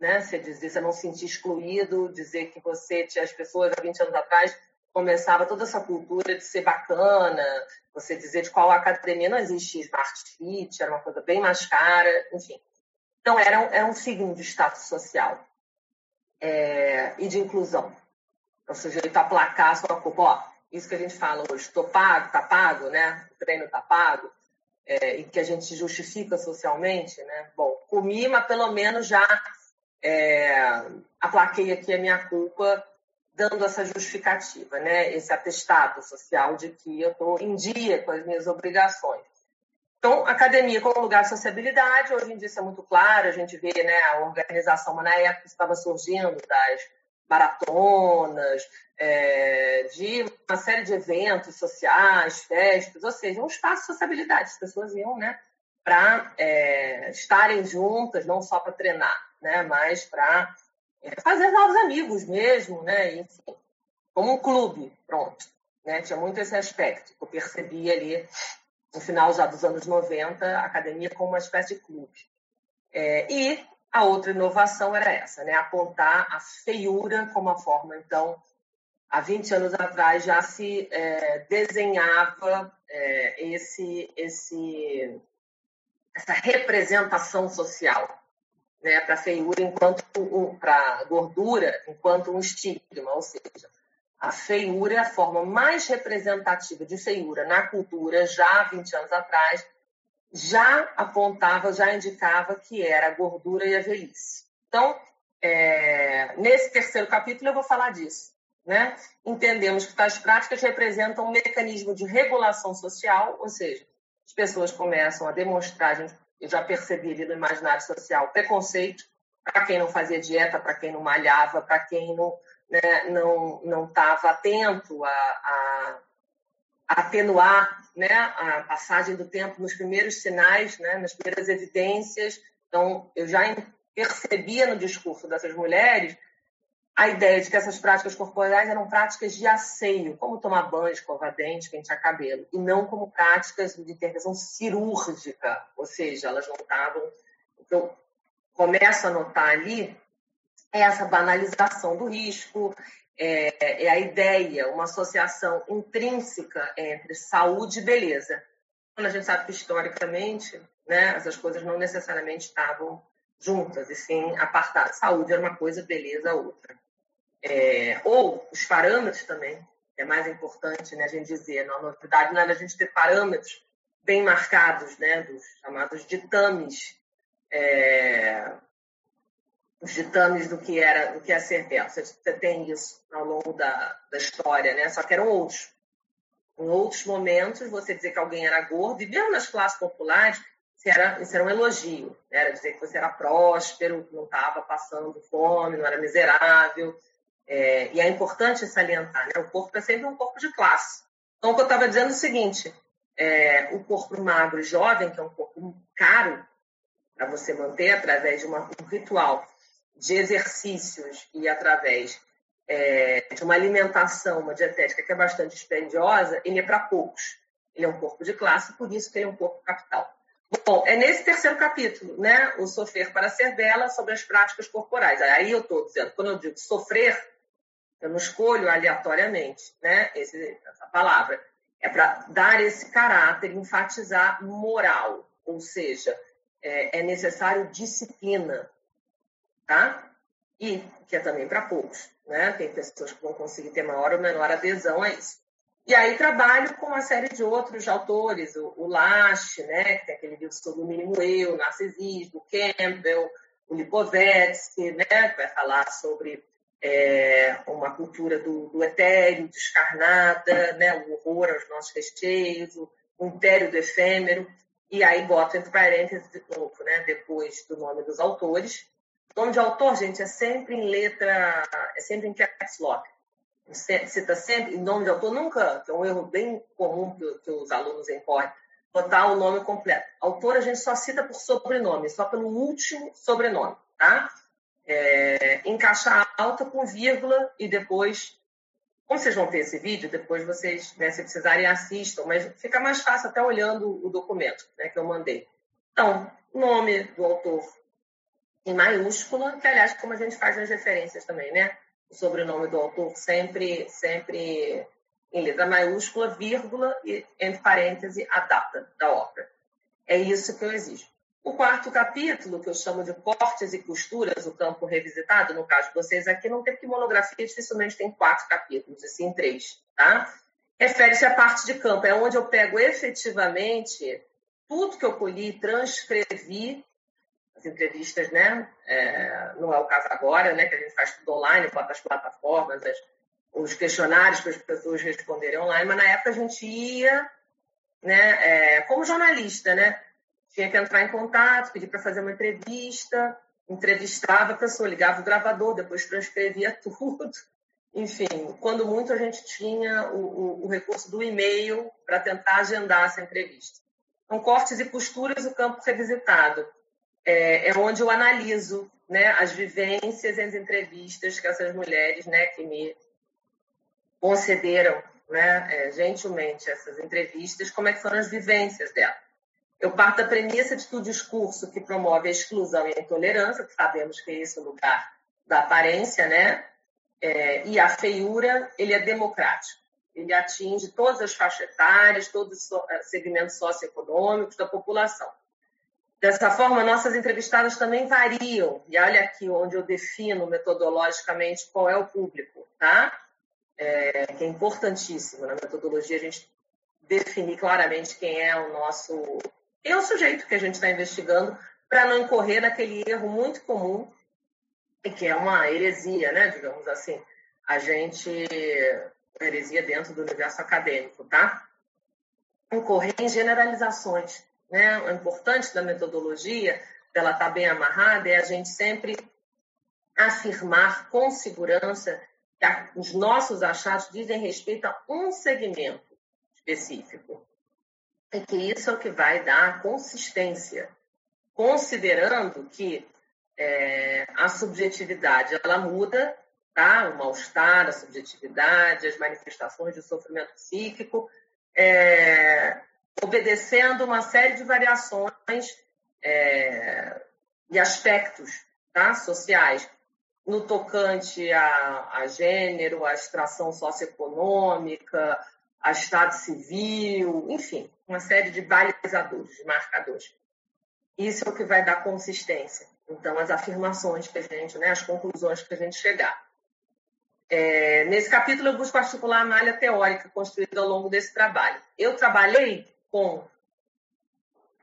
né? Você dizer, você não se sentir excluído, dizer que você tinha as pessoas há 20 anos atrás começava toda essa cultura de ser bacana, você dizer de qual academia não existia Smart Fit, era uma coisa bem mais cara, enfim. Então, era um, era um signo de status social é, e de inclusão. O sujeito aplacar a sua culpa. Ó, isso que a gente fala hoje, estou pago, está pago, né? O treino está pago, é, e que a gente justifica socialmente, né? Bom, comi, mas pelo menos já é, aplaquei aqui a minha culpa dando essa justificativa, né? Esse atestado social de que eu estou em dia com as minhas obrigações. Então, academia como lugar de sociabilidade, hoje em dia isso é muito claro, a gente vê né, a organização, mas na época estava surgindo das maratonas, é, de uma série de eventos sociais, festas, ou seja, um espaço de sociabilidade, as pessoas iam né, para é, estarem juntas, não só para treinar, né, mas para é, fazer novos amigos mesmo, né, enfim, como um clube, pronto. Né, tinha muito esse aspecto que eu percebi ali no final já dos anos 90, a academia como uma espécie de clube. É, e a outra inovação era essa, né? apontar a feiura como a forma. Então, há 20 anos atrás já se é, desenhava é, esse, esse, essa representação social né, para a feiura enquanto para gordura enquanto um estigma, ou seja, a feiura é a forma mais representativa de feiura na cultura, já há 20 anos atrás, já apontava, já indicava que era a gordura e a velhice. Então, é, nesse terceiro capítulo eu vou falar disso. Né? Entendemos que tais práticas representam um mecanismo de regulação social, ou seja, as pessoas começam a demonstrar, eu já percebi ali no imaginário social, preconceito para quem não fazia dieta, para quem não malhava, para quem não né, não estava atento a, a, a, atenuar né, a passagem do tempo nos primeiros sinais, né, nas primeiras evidências. Então, eu já percebia no discurso dessas mulheres a ideia de que essas práticas corporais eram práticas de asseio, como tomar banho, escovar dente, pentear cabelo, e não como práticas de intervenção cirúrgica, ou seja, elas não estavam. Então, começo a notar ali é essa banalização do risco, é, é, a ideia, uma associação intrínseca entre saúde e beleza. Quando a gente sabe que historicamente né, essas coisas não necessariamente estavam juntas, e sim apartadas. Saúde era uma coisa, beleza outra. É, ou os parâmetros também, é mais importante né, a gente dizer, a novidade não era a gente ter parâmetros bem marcados, né, dos chamados ditames, é, os ditames do que era do que é ser belo. Você tem isso ao longo da, da história, né? Só que eram outros. Em outros momentos, você dizer que alguém era gordo, e mesmo nas classes populares, isso era, isso era um elogio. Né? Era dizer que você era próspero, que não estava passando fome, não era miserável. É, e é importante salientar, né? O corpo é sempre um corpo de classe. Então, o que eu estava dizendo é o seguinte: é, o corpo magro jovem, que é um corpo caro para você manter através de uma, um ritual de exercícios e através é, de uma alimentação, uma dietética que é bastante dispendiosa, ele é para poucos. Ele é um corpo de classe, por isso que ele é um corpo capital. Bom, é nesse terceiro capítulo, né? O sofrer para ser bela sobre as práticas corporais. Aí eu estou dizendo, quando eu digo sofrer, eu não escolho aleatoriamente, né? Esse, essa palavra. É para dar esse caráter, enfatizar moral, ou seja, é, é necessário disciplina, tá? E que é também para poucos, né? Tem pessoas que vão conseguir ter maior ou menor adesão a isso. E aí trabalho com uma série de outros autores, o, o Lasch, né, que tem aquele livro sobre o mínimo eu, o narcisismo, Campbell, o Lipovetsky, né, que vai falar sobre é, uma cultura do, do etéreo, descarnada, né, o horror aos nossos resteios, o, o império do efêmero, e aí bota entre parênteses de novo, né, depois do nome dos autores. Nome de autor, gente, é sempre em letra, é sempre em caps lock cita sempre, em nome de autor, nunca, que é um erro bem comum que, que os alunos incorrem, botar o nome completo. Autor a gente só cita por sobrenome, só pelo último sobrenome, tá? É, encaixar alta com vírgula e depois, como vocês vão ter esse vídeo, depois vocês, né, se precisarem, assistam, mas fica mais fácil até olhando o documento né, que eu mandei. Então, nome do autor em maiúscula, que aliás, como a gente faz nas referências também, né? o sobrenome do autor sempre, sempre em letra maiúscula, vírgula e entre parênteses a data da obra. É isso que eu exijo. O quarto capítulo, que eu chamo de cortes e costuras, o campo revisitado, no caso de vocês aqui, não tem que monografia, dificilmente tem quatro capítulos, e sim três, tá? Refere-se à parte de campo, é onde eu pego efetivamente tudo que eu colhi, transcrevi as entrevistas, né? É, não é o caso agora, né? Que a gente faz tudo online, bota as plataformas, as, os questionários para as pessoas responderem online, mas na época a gente ia, né? É, como jornalista, né? Tinha que entrar em contato, pedir para fazer uma entrevista, entrevistava a pessoa, ligava o gravador, depois transcrevia tudo. Enfim, quando muito a gente tinha o, o, o recurso do e-mail para tentar agendar essa entrevista. Então, cortes e costuras, o campo revisitado é, é onde eu analiso né, as vivências e as entrevistas que essas mulheres né, que me concederam né, é, gentilmente essas entrevistas, como é que foram as vivências dela. Eu parto da premissa de que o discurso que promove a exclusão e a intolerância, que sabemos que é esse o lugar da aparência, né, é, e a feiura, ele é democrático. Ele atinge todas as faixas etárias, todos os segmentos socioeconômicos da população. Dessa forma, nossas entrevistadas também variam. E olha aqui onde eu defino metodologicamente qual é o público, tá? É, que é importantíssimo na metodologia a gente definir claramente quem é o nosso, é o sujeito que a gente está investigando, para não incorrer naquele erro muito comum, que é uma heresia, né? Digamos assim, a gente heresia dentro do universo acadêmico, tá? Incorrer em generalizações né? O importante da metodologia, dela estar tá bem amarrada, é a gente sempre afirmar com segurança que os nossos achados dizem respeito a um segmento específico. E que isso é o que vai dar consistência, considerando que é, a subjetividade ela muda, tá? O mal-estar, a subjetividade, as manifestações de sofrimento psíquico, é, obedecendo uma série de variações é, e aspectos tá, sociais, no tocante a, a gênero, a extração socioeconômica, a estado civil, enfim, uma série de balizadores, de marcadores. Isso é o que vai dar consistência Então, as afirmações que a gente, né, as conclusões que a gente chegar. É, nesse capítulo, eu busco articular a malha teórica construída ao longo desse trabalho. Eu trabalhei com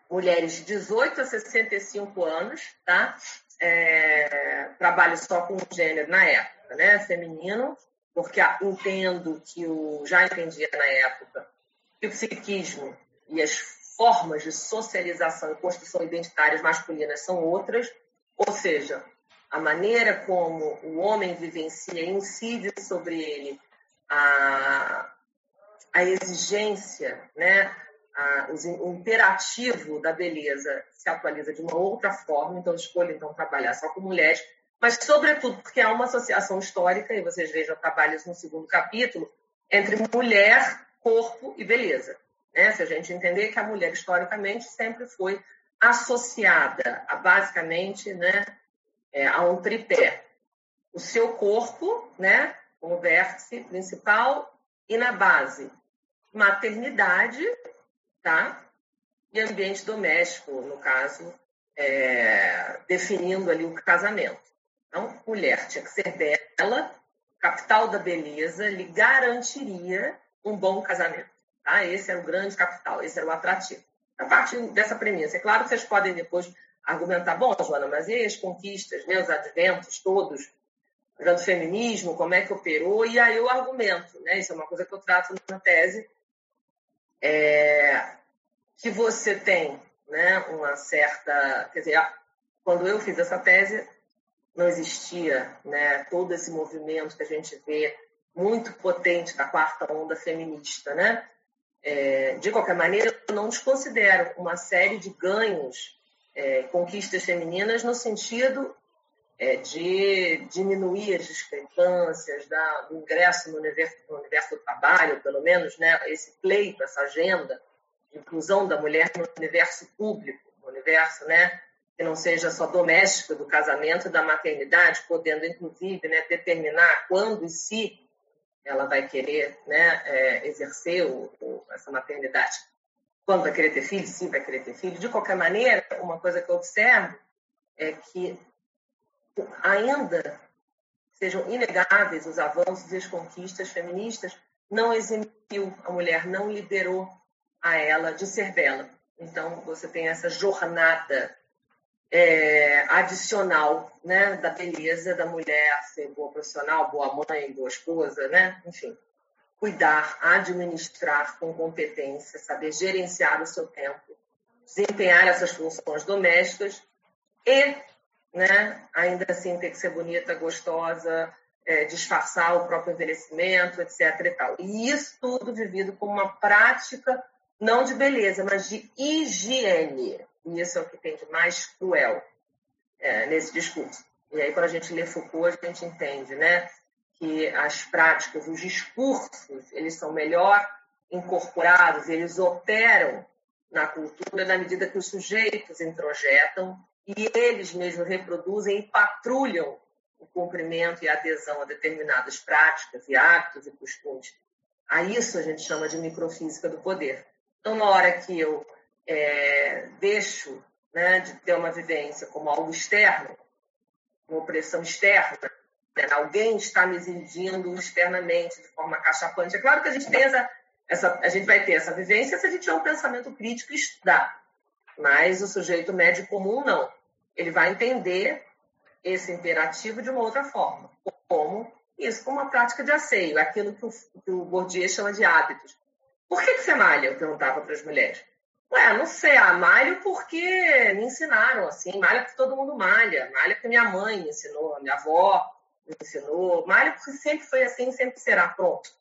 mulheres de 18 a 65 anos, tá? É, trabalho só com gênero na época, né? Feminino, porque entendo que o já entendia na época que o psiquismo e as formas de socialização e construção identitárias masculinas são outras, ou seja, a maneira como o homem vivencia incide sobre ele a, a exigência, né? O imperativo da beleza se atualiza de uma outra forma, então escolho então trabalhar só com mulheres, mas sobretudo porque há uma associação histórica, e vocês vejam trabalhos no segundo capítulo, entre mulher, corpo e beleza. Né? Se a gente entender que a mulher historicamente sempre foi associada a basicamente né, é, a um tripé. O seu corpo, né, como vértice principal, e na base, maternidade, tá? E ambiente doméstico, no caso, é, definindo ali o casamento. Então, mulher tinha que ser bela, capital da beleza, lhe garantiria um bom casamento. Tá? Esse era o grande capital, esse era o atrativo. A partir dessa premissa, é claro que vocês podem depois argumentar, bom, Joana, mas e as conquistas, né, os adventos todos, do feminismo, como é que operou? E aí eu argumento, né, isso é uma coisa que eu trato na tese, é, que você tem né, uma certa. Quer dizer, quando eu fiz essa tese, não existia né, todo esse movimento que a gente vê muito potente da quarta onda feminista. Né? É, de qualquer maneira, eu não desconsidero uma série de ganhos é, conquistas femininas no sentido é, de diminuir as discrepâncias da, do ingresso no universo, no universo do trabalho, pelo menos né, esse pleito, essa agenda de inclusão da mulher no universo público, no universo né, que não seja só doméstico do casamento e da maternidade, podendo inclusive né, determinar quando e se ela vai querer né, é, exercer o, o, essa maternidade quando vai querer ter filho, se vai querer ter filho. De qualquer maneira, uma coisa que eu observo é que ainda sejam inegáveis os avanços e as conquistas feministas, não eximiu a mulher, não liberou a ela de ser bela. Então, você tem essa jornada é, adicional né, da beleza da mulher ser boa profissional, boa mãe, boa esposa, né? enfim cuidar, administrar com competência, saber gerenciar o seu tempo, desempenhar essas funções domésticas e, né, ainda assim ter que ser bonita, gostosa, é, disfarçar o próprio envelhecimento, etc. E, tal. e isso tudo vivido como uma prática não de beleza, mas de higiene. E isso é o que tem de mais cruel é, nesse discurso. E aí, quando a gente lê Foucault, a gente entende, né? que as práticas, os discursos, eles são melhor incorporados, eles operam na cultura na medida que os sujeitos introjetam e eles mesmos reproduzem e patrulham o cumprimento e a adesão a determinadas práticas e hábitos e costumes. A isso a gente chama de microfísica do poder. Então, na hora que eu é, deixo né, de ter uma vivência como algo externo, uma opressão externa, Alguém está me exigindo externamente de forma cachapante. É claro que a gente tem essa, essa, a gente vai ter essa vivência se a gente tiver um pensamento crítico e estudar. Mas o sujeito médio comum não. Ele vai entender esse imperativo de uma outra forma. Como isso, como uma prática de asseio, aquilo que o, que o Bourdieu chama de hábitos. Por que, que você malha? Eu perguntava para as mulheres. Ué, não sei, ah, malho porque me ensinaram assim, malha porque todo mundo malha, malha porque minha mãe me ensinou, minha avó, ensinou. Mário sempre foi assim, sempre será pronto.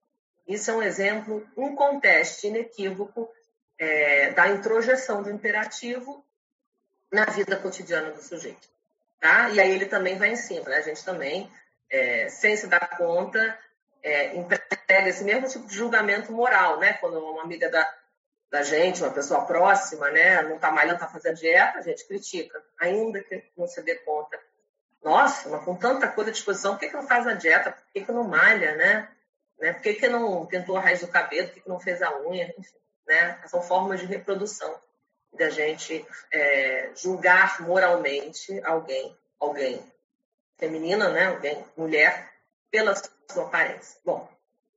Isso é um exemplo, um conteste inequívoco é, da introjeção do imperativo na vida cotidiana do sujeito. Tá? E aí ele também vai em cima. Né? A gente também, é, sem se dar conta, é, emprega esse mesmo tipo de julgamento moral. Né? Quando uma amiga da, da gente, uma pessoa próxima, né, não está malhando, está fazendo dieta, a gente critica, ainda que não se dê conta nossa, mas com tanta coisa à disposição, por que, que não faz a dieta? Por que, que não malha, né? né? Por que, que não pintou a raiz do cabelo? Por que, que não fez a unha? Enfim, né? São formas de reprodução da gente é, julgar moralmente alguém, alguém feminina, né? Alguém, mulher, pela sua aparência. Bom,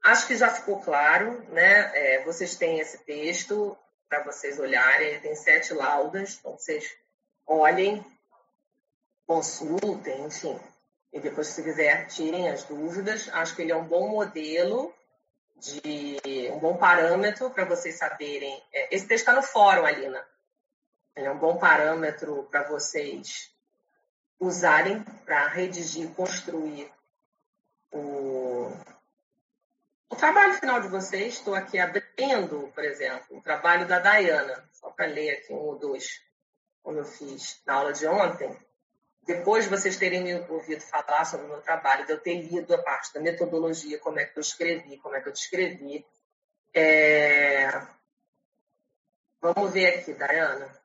acho que já ficou claro, né? É, vocês têm esse texto para vocês olharem, tem sete laudas, então vocês olhem, consultem, enfim. E depois, se quiser, tirem as dúvidas. Acho que ele é um bom modelo de um bom parâmetro para vocês saberem. É, esse texto está no fórum, Alina. Ele é um bom parâmetro para vocês usarem para redigir, construir o, o trabalho final de vocês. Estou aqui abrindo, por exemplo, o trabalho da Dayana, só para ler aqui um ou dois, como eu fiz na aula de ontem. Depois de vocês terem me ouvido falar sobre o meu trabalho, de eu ter lido a parte da metodologia, como é que eu escrevi, como é que eu descrevi. É... Vamos ver aqui, Dayana.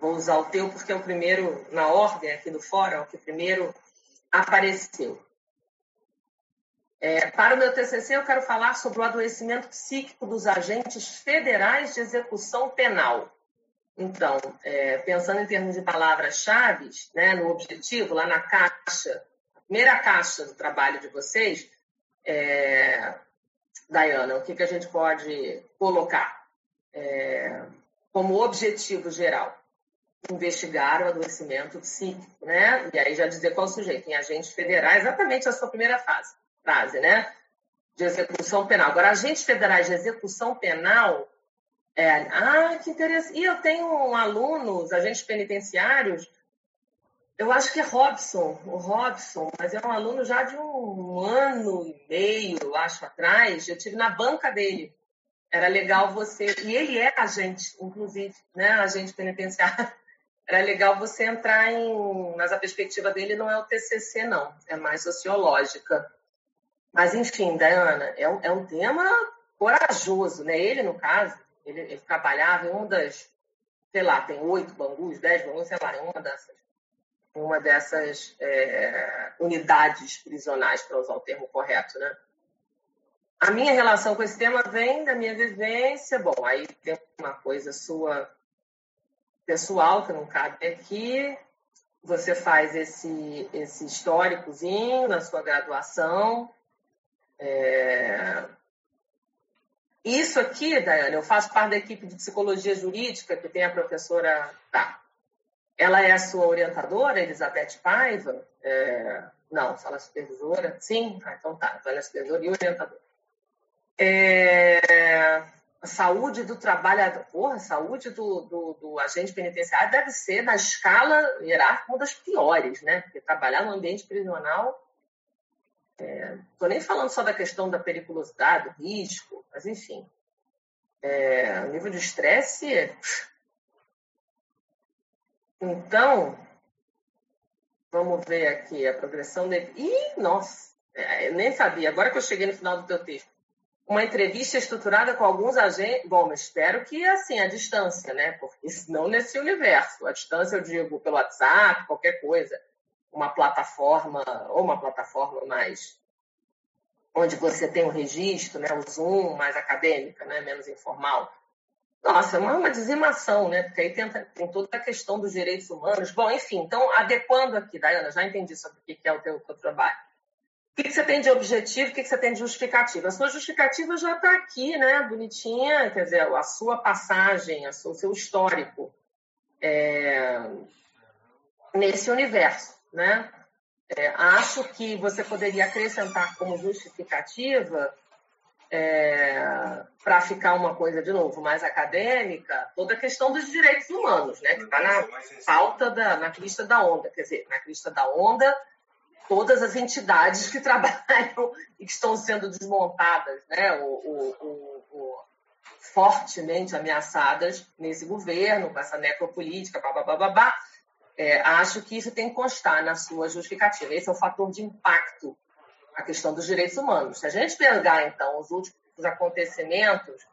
Vou usar o teu porque é o primeiro, na ordem aqui do fórum, é que primeiro apareceu. É, para o meu TCC, eu quero falar sobre o adoecimento psíquico dos agentes federais de execução penal. Então, é, pensando em termos de palavras-chave, né, no objetivo, lá na caixa, a primeira caixa do trabalho de vocês, é, Dayana, o que, que a gente pode colocar é, como objetivo geral? Investigar o adoecimento psíquico, né? E aí já dizer qual o sujeito, em agentes federais, exatamente a sua primeira fase, frase, né? De execução penal. Agora, agentes federais de execução penal, é, ah, que interessante. E eu tenho um aluno, os agentes penitenciários, eu acho que é Robson, o Robson, mas é um aluno já de um ano e meio, acho, atrás. Eu tive na banca dele. Era legal você. E ele é agente, inclusive, né? Agente penitenciário era legal você entrar em. Mas a perspectiva dele não é o TCC, não, é mais sociológica. Mas, enfim, Diana, é um, é um tema corajoso, né? Ele, no caso, ele, ele trabalhava em uma das, sei lá, tem oito bangus, dez bangus, sei lá, em uma dessas, uma dessas é, unidades prisionais, para usar o termo correto, né? A minha relação com esse tema vem da minha vivência. Bom, aí tem uma coisa sua pessoal, que não cabe aqui. Você faz esse, esse históricozinho na sua graduação. É... Isso aqui, Daiane, eu faço parte da equipe de psicologia jurídica, que tem a professora. Tá. Ela é a sua orientadora, Elizabeth Paiva? É... Não, sala supervisora? Sim? Ah, então tá. Ela é supervisora e orientadora. É a saúde do trabalhador, a saúde do, do, do, agente penitenciário deve ser, na escala hierárquica, uma das piores, né? Porque trabalhar no ambiente prisional. Estou é, nem falando só da questão da periculosidade, do risco, mas enfim. É, o nível de estresse. Então, vamos ver aqui a progressão dele. Ih, nossa, é, eu nem sabia. Agora que eu cheguei no final do teu texto uma entrevista estruturada com alguns agentes. Bom, espero que assim, a distância, né? Porque senão nesse universo. A distância eu digo pelo WhatsApp, qualquer coisa. Uma plataforma, ou uma plataforma mais. onde você tem o um registro, né? O Zoom, mais acadêmica, né? Menos informal. Nossa, é uma, uma dizimação, né? Porque aí tem, tem, toda a questão dos direitos humanos. Bom, enfim, então, adequando aqui, Dayana, já entendi sobre o que é o teu, teu trabalho o que, você tem de objetivo, o que, você tem de justificativa? A sua justificativa já está aqui, né? Bonitinha, quer dizer, a sua passagem, a sua, o seu histórico é, nesse universo, né? É, acho que você poderia acrescentar como justificativa é, para ficar uma coisa de novo mais acadêmica, toda a questão dos direitos humanos, né? Que está na pauta da, na crista da onda, quer dizer, na crista da onda todas as entidades que trabalham e que estão sendo desmontadas, né, o, o, o, fortemente ameaçadas nesse governo, com essa necropolítica, babá. É, acho que isso tem que constar na sua justificativa. Esse é o fator de impacto, a questão dos direitos humanos. Se a gente pegar, então, os últimos acontecimentos,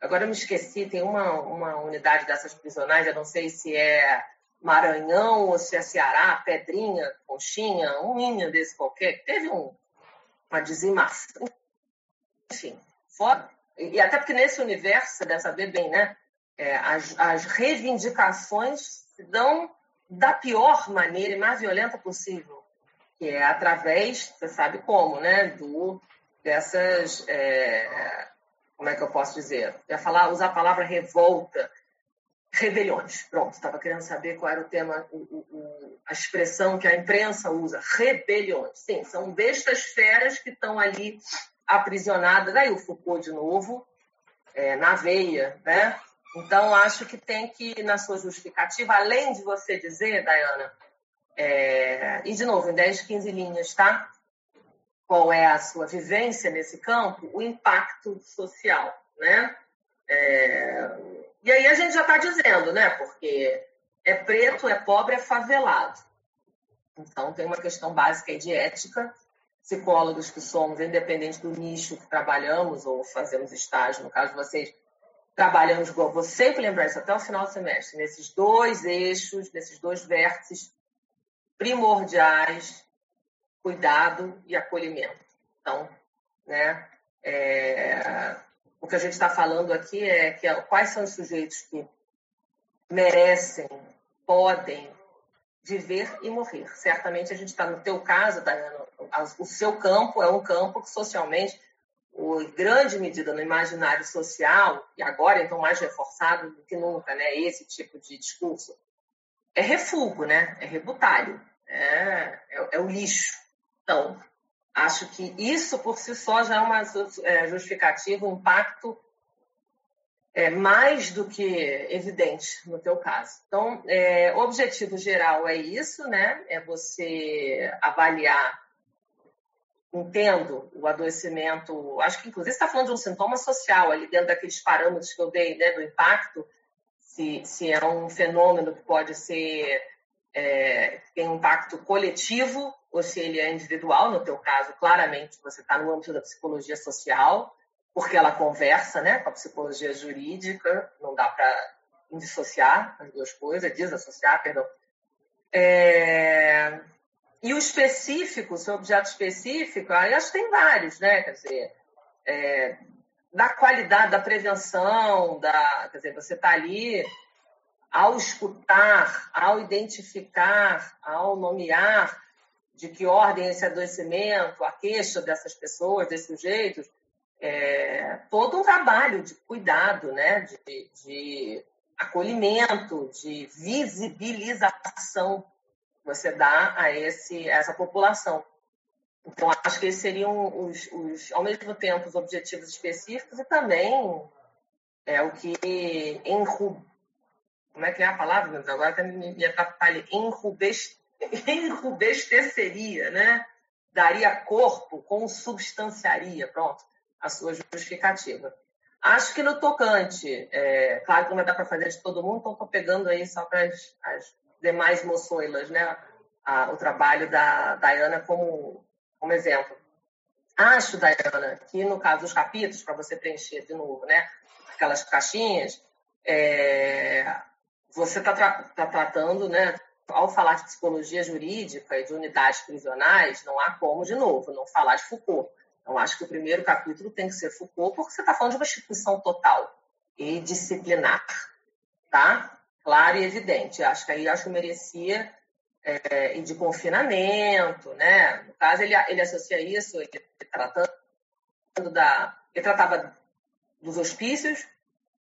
agora eu me esqueci, tem uma, uma unidade dessas prisionais, eu não sei se é Maranhão, ou se é Ceará, Pedrinha, Conchinha, um ninho desse qualquer, teve um, uma dizimação. Enfim, foda. E, e até porque nesse universo, você deve saber bem, né? é, as, as reivindicações se dão da pior maneira e mais violenta possível, que é através, você sabe como, né, do dessas, é, como é que eu posso dizer? Eu ia falar, usar a palavra revolta, rebeliões. Pronto, estava querendo saber qual era o tema, o, o, a expressão que a imprensa usa, rebeliões. Sim, são bestas feras que estão ali aprisionadas, daí o Foucault de novo, é, na veia, né? Então, acho que tem que, na sua justificativa, além de você dizer, Dayana, é, e de novo, em 10, 15 linhas, tá? Qual é a sua vivência nesse campo, o impacto social, né? É, e aí a gente já está dizendo, né? Porque é preto, é pobre, é favelado. Então, tem uma questão básica de ética. Psicólogos que somos, independente do nicho que trabalhamos ou fazemos estágio, no caso de vocês, trabalhamos, vou sempre lembrar isso até o final do semestre, nesses dois eixos, nesses dois vértices primordiais, cuidado e acolhimento. Então, né, é, o que a gente está falando aqui é que quais são os sujeitos que merecem, podem viver e morrer. Certamente a gente está no teu caso, Dayana, o seu campo é um campo que socialmente o grande medida no imaginário social, e agora então mais reforçado do que nunca, né, esse tipo de discurso, é refugo, né, é rebutalho, é, é, é o lixo. Então, acho que isso por si só já é uma é, justificativa, um impacto é, mais do que evidente no teu caso. Então, é, objetivo geral é isso, né, é você avaliar entendo o adoecimento, acho que inclusive está falando de um sintoma social ali dentro daqueles parâmetros que eu dei, né, do impacto, se, se é um fenômeno que pode ser, é, tem um impacto coletivo ou se ele é individual, no teu caso, claramente você está no âmbito da psicologia social, porque ela conversa né, com a psicologia jurídica, não dá para dissociar as duas coisas, desassociar, perdão. É, e o específico, seu objeto específico, aí acho que tem vários, né? Quer dizer, é, da qualidade da prevenção, da, quer dizer, você está ali ao escutar, ao identificar, ao nomear de que ordem esse adoecimento, a queixa dessas pessoas, desses sujeitos, é, todo um trabalho de cuidado, né? de, de acolhimento, de visibilização você dá a, esse, a essa população. Então, acho que esses seriam, os, os, ao mesmo tempo, os objetivos específicos e também é, o que enru... Como é que é a palavra? Agora me, me atrapalhei. Enrubest... Enrubesteceria, né? Daria corpo, consubstanciaria, pronto, a sua justificativa. Acho que no tocante, é, claro que não vai dar para fazer de todo mundo, então estou pegando aí só para as, demais moçoilas, né? Ah, o trabalho da Diana como, como exemplo. Acho, Diana, que no caso dos capítulos, para você preencher de novo, né? Aquelas caixinhas, é, você está tra tá tratando, né? Ao falar de psicologia jurídica e de unidades prisionais, não há como, de novo, não falar de Foucault. Então, acho que o primeiro capítulo tem que ser Foucault, porque você está falando de uma instituição total e disciplinar, tá? claro e evidente. Acho que aí acho que merecia é, e de confinamento, né? No caso, ele, ele associa isso, ele, tratando da, ele tratava dos hospícios,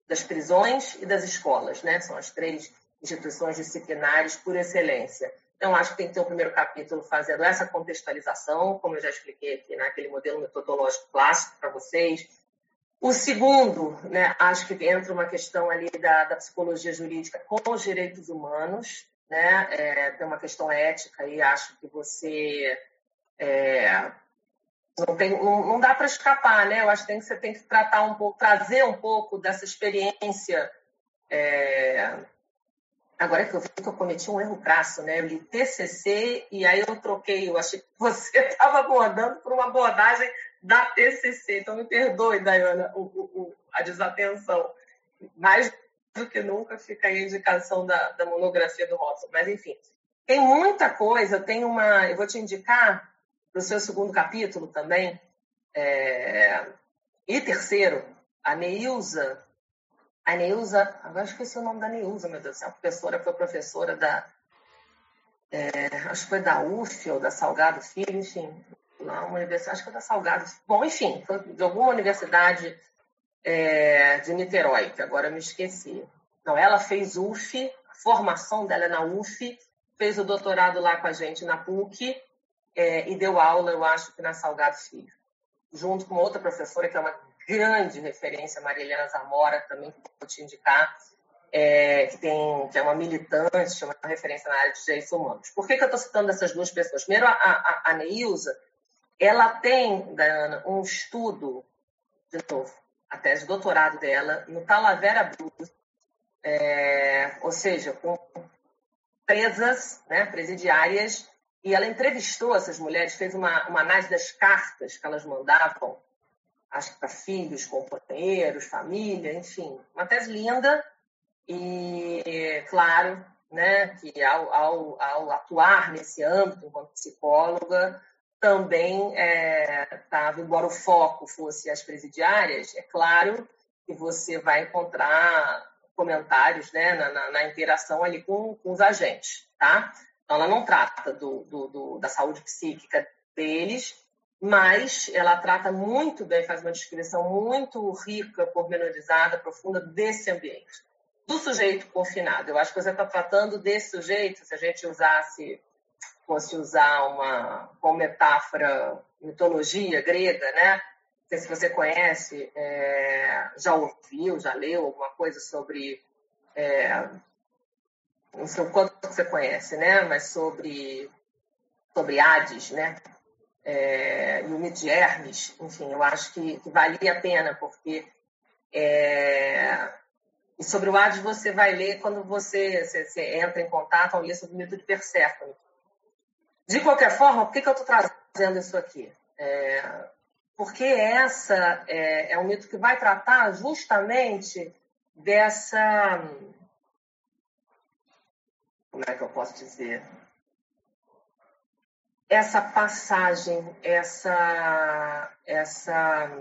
das prisões e das escolas, né? São as três instituições disciplinares por excelência. Então, acho que tem que ter um primeiro capítulo fazendo essa contextualização, como eu já expliquei aqui naquele modelo metodológico clássico para vocês, o segundo, né, acho que entra uma questão ali da, da psicologia jurídica com os direitos humanos, né, é, tem uma questão ética e acho que você é, não, tem, não, não dá para escapar, né? Eu acho que, tem, você tem que tratar um pouco, trazer um pouco dessa experiência. É... Agora que eu vi que eu cometi um erro crasso, né? Eu li TCC e aí eu troquei, eu achei que você estava abordando por uma abordagem da TCC. Então, me perdoe, Dayana, o, o, a desatenção. Mais do que nunca fica aí a indicação da, da monografia do Robson. Mas, enfim, tem muita coisa. Tem uma. Eu vou te indicar para o seu segundo capítulo também. É, e terceiro, a Neilza A Neuza, agora esqueci o nome da Neuza, meu Deus do céu, a professora foi professora da, é, acho que foi da UF ou da Salgado Filho, enfim, lá uma universidade, acho que foi da Salgado, bom, enfim, foi de alguma universidade é, de Niterói, que agora me esqueci. Não, ela fez UF, a formação dela é na UF, fez o doutorado lá com a gente na PUC é, e deu aula, eu acho que na Salgado Filho, junto com outra professora que é uma grande referência, Marilena Zamora, também vou te indicar, é, que, tem, que é uma militante, uma referência na área de direitos humanos. Por que, que eu estou citando essas duas pessoas? Primeiro, a, a, a Neilza, ela tem, Diana, um estudo, de novo, a tese de doutorado dela, no Talavera Blues, é, ou seja, com presas, né, presidiárias, e ela entrevistou essas mulheres, fez uma, uma análise das cartas que elas mandavam, para filhos, companheiros, família, enfim, uma tese linda, e, claro, né, que ao, ao, ao atuar nesse âmbito enquanto psicóloga, também estava, é, embora o foco fosse as presidiárias, é claro que você vai encontrar comentários né, na, na, na interação ali com, com, os agentes, tá? Então, ela não trata do, do, do, da saúde psíquica deles, mas ela trata muito bem, faz uma descrição muito rica, pormenorizada, profunda desse ambiente, do sujeito confinado. Eu acho que você está tratando desse sujeito, se a gente usasse fosse usar uma como metáfora mitologia grega, né? Se você conhece, é, já ouviu, já leu alguma coisa sobre, é, não sei o quanto você conhece, né? Mas sobre sobre Hades, né? É, e o Hermes, enfim, eu acho que, que valia a pena, porque é, e sobre o Hades você vai ler quando você, você, você entra em contato ao ler sobre o mito de Perséfone, de qualquer forma, por que, que eu estou trazendo isso aqui? É, porque essa é, é um mito que vai tratar justamente dessa. Como é que eu posso dizer? Essa passagem, essa, essa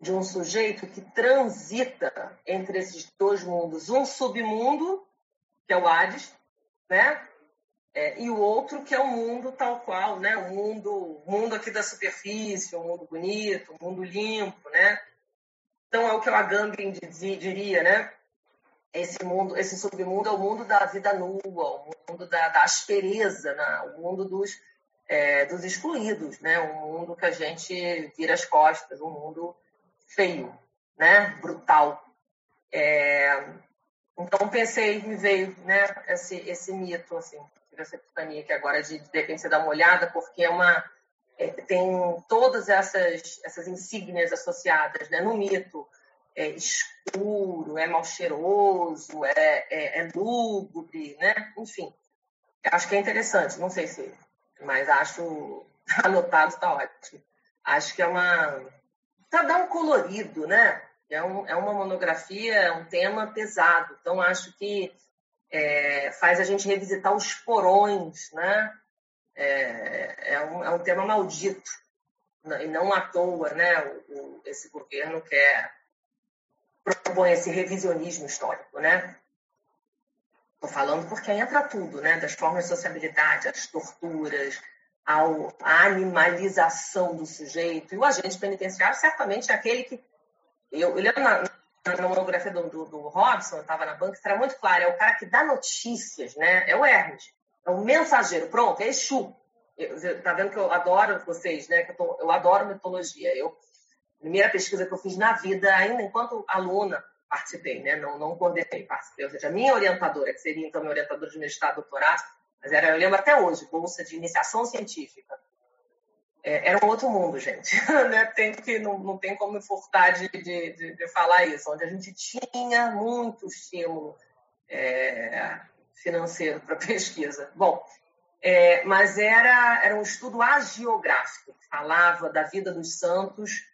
de um sujeito que transita entre esses dois mundos, um submundo, que é o Hades, né? É, e o outro que é o mundo tal qual, né? O mundo, mundo aqui da superfície, o um mundo bonito, o um mundo limpo, né? Então é o que o Agamben diria, né? Esse mundo, esse submundo é o mundo da vida nua, o mundo da, da aspereza, né? o mundo dos, é, dos excluídos, né? O mundo que a gente vira as costas, um mundo feio, né? Brutal. É, então pensei, me veio, né? Esse, esse mito, assim essa epifania aqui agora de, de repente uma olhada, porque é uma é, tem todas essas essas insígnias associadas, né? No mito é escuro, é mal cheiroso, é, é, é lúgubre, né? Enfim, acho que é interessante. Não sei se, mas acho anotado está ótimo. Acho que é uma para dar um colorido, né? É, um, é uma monografia, é um tema pesado. Então acho que é, faz a gente revisitar os porões, né? É, é, um, é um tema maldito e não à toa, né? O, o, esse governo quer propõe esse revisionismo histórico, né? Estou falando porque entra tudo, né? Das formas de sociabilidade, as torturas, ao, a animalização do sujeito. E o agente penitenciário certamente é aquele que eu, eu lembro na, na monografia do, do, do Robson, eu estava na banca, era muito claro, é o cara que dá notícias, né? É o Hermes, é o mensageiro, pronto, é Exu. Eu, tá vendo que eu adoro vocês, né? Que eu, tô, eu adoro mitologia. Eu, primeira pesquisa que eu fiz na vida, ainda enquanto aluna, participei, né? Não, não coordenei, participei. Ou seja, a minha orientadora, que seria então minha orientadora de mestrado, doutorado, mas era, eu lembro até hoje, bolsa de iniciação científica é, era um outro mundo, gente. né? tem que, não, não tem como me furtar de, de, de, falar isso, onde a gente tinha muito estímulo é, financeiro para pesquisa. Bom, é, mas era, era um estudo agiográfico, que falava da vida dos santos.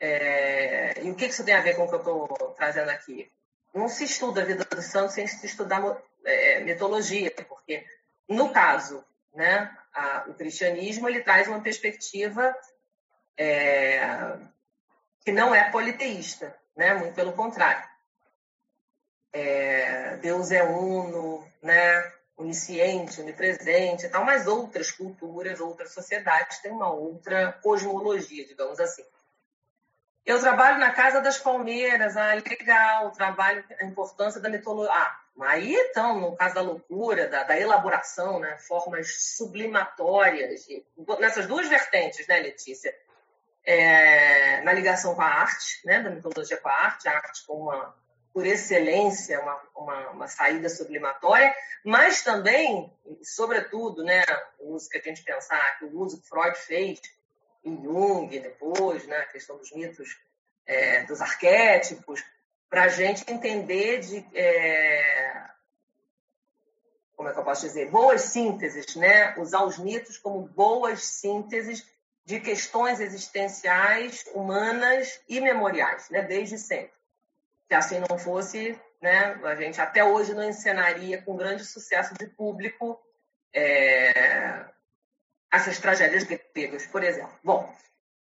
É, e o que isso tem a ver com o que eu estou trazendo aqui? Não se estuda a vida dos santos sem se estudar é, mitologia, porque, no caso, né, a, o cristianismo ele traz uma perspectiva é, que não é politeísta, né? muito pelo contrário. é, Deus é uno, né? onisciente, onipresente e tal, mas outras culturas, outras sociedades têm uma outra cosmologia, digamos assim. Eu trabalho na Casa das Palmeiras, ah, legal, trabalho a importância da mitologia. Ah, aí então, no caso da loucura, da, da elaboração, né, formas sublimatórias, nessas duas vertentes, né, Letícia? É, na ligação com a arte, né, da mitologia com a arte, a arte como uma, por excelência, uma, uma, uma, saída sublimatória, mas também, sobretudo, né, o uso que a gente pensar, que o uso que Freud fez em Jung depois, né, a questão dos mitos, é, dos arquétipos, para a gente entender de é, como é que eu posso dizer boas sínteses, né, usar os mitos como boas sínteses de questões existenciais, humanas e memoriais, né, desde sempre. Se assim não fosse, né, a gente até hoje não encenaria com grande sucesso de público é, essas tragédias gregas, por exemplo. Bom,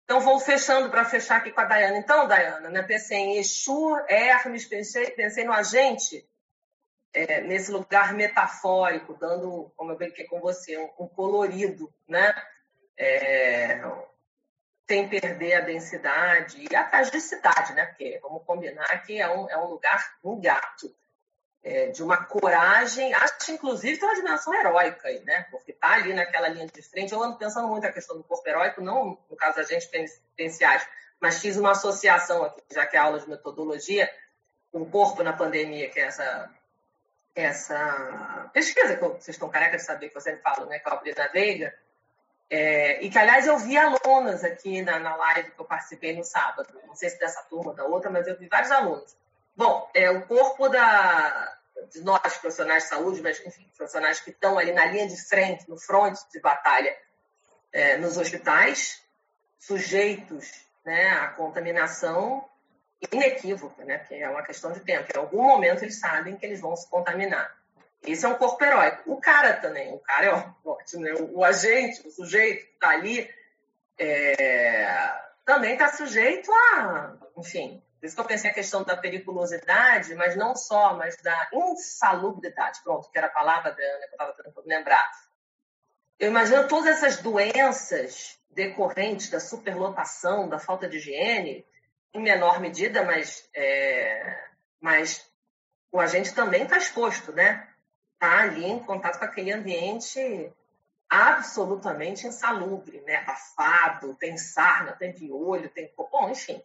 então vou fechando para fechar aqui com a Dayana. Então, Dayana, né, pensei em Exu, Hermes, pensei, pensei no agente é, nesse lugar metafórico, dando, como eu brinquei com você, um, um colorido, né? É, sem perder a densidade e a casticidade, né? Porque vamos combinar que é um, é um lugar um gato é, de uma coragem, acho inclusive tem uma dimensão heróica aí, né? Porque tá ali naquela linha de frente. Eu ando pensando muito a questão do corpo heróico, não no caso da gente penitenciário, mas fiz uma associação aqui, já que é aula de metodologia, com o corpo na pandemia, que é essa, essa pesquisa que vocês estão carecas de saber que eu sempre falo, né? É a Veiga. É, e que, aliás, eu vi alunas aqui na, na live que eu participei no sábado. Não sei se dessa turma ou da outra, mas eu vi vários alunos Bom, é, o corpo da, de nós, profissionais de saúde, mas, enfim, profissionais que estão ali na linha de frente, no front de batalha, é, nos hospitais, sujeitos né, à contaminação inequívoca, né, porque é uma questão de tempo. Em algum momento eles sabem que eles vão se contaminar. Esse é um corpo heróico. O cara também, o cara é ótimo, né? o, o agente, o sujeito que está ali, é, também está sujeito a, enfim, por isso que eu pensei a questão da periculosidade, mas não só, mas da insalubridade. Pronto, que era a palavra da Ana que eu estava tentando lembrar. Eu imagino todas essas doenças decorrentes da superlotação, da falta de higiene, em menor medida, mas, é, mas o agente também está exposto, né? Está ali em contato com aquele ambiente absolutamente insalubre, né? Abafado, tem sarna, tem piolho, tem... Bom, enfim,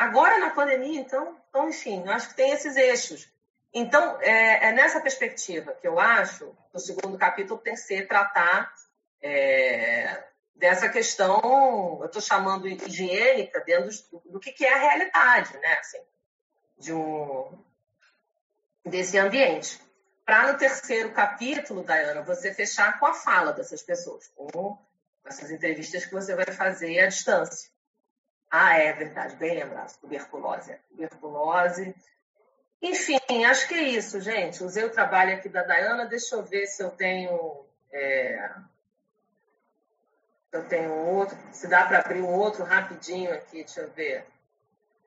Agora, na pandemia, então, então enfim, eu acho que tem esses eixos. Então, é, é nessa perspectiva que eu acho que o segundo capítulo tem que ser tratar é, dessa questão, eu estou chamando higiênica, dentro do, do que, que, é a realidade, né? Assim, de um, desse ambiente. Para no terceiro capítulo, Dayana, você fechar com a fala dessas pessoas, com essas entrevistas que você vai fazer à distância. Ah, é verdade, bem lembrado. Tuberculose. Tuberculose. Enfim, acho que é isso, gente. Usei o trabalho aqui da Dayana. Deixa eu ver se eu tenho. É... Eu tenho outro. Se dá para abrir um outro rapidinho aqui, deixa eu ver.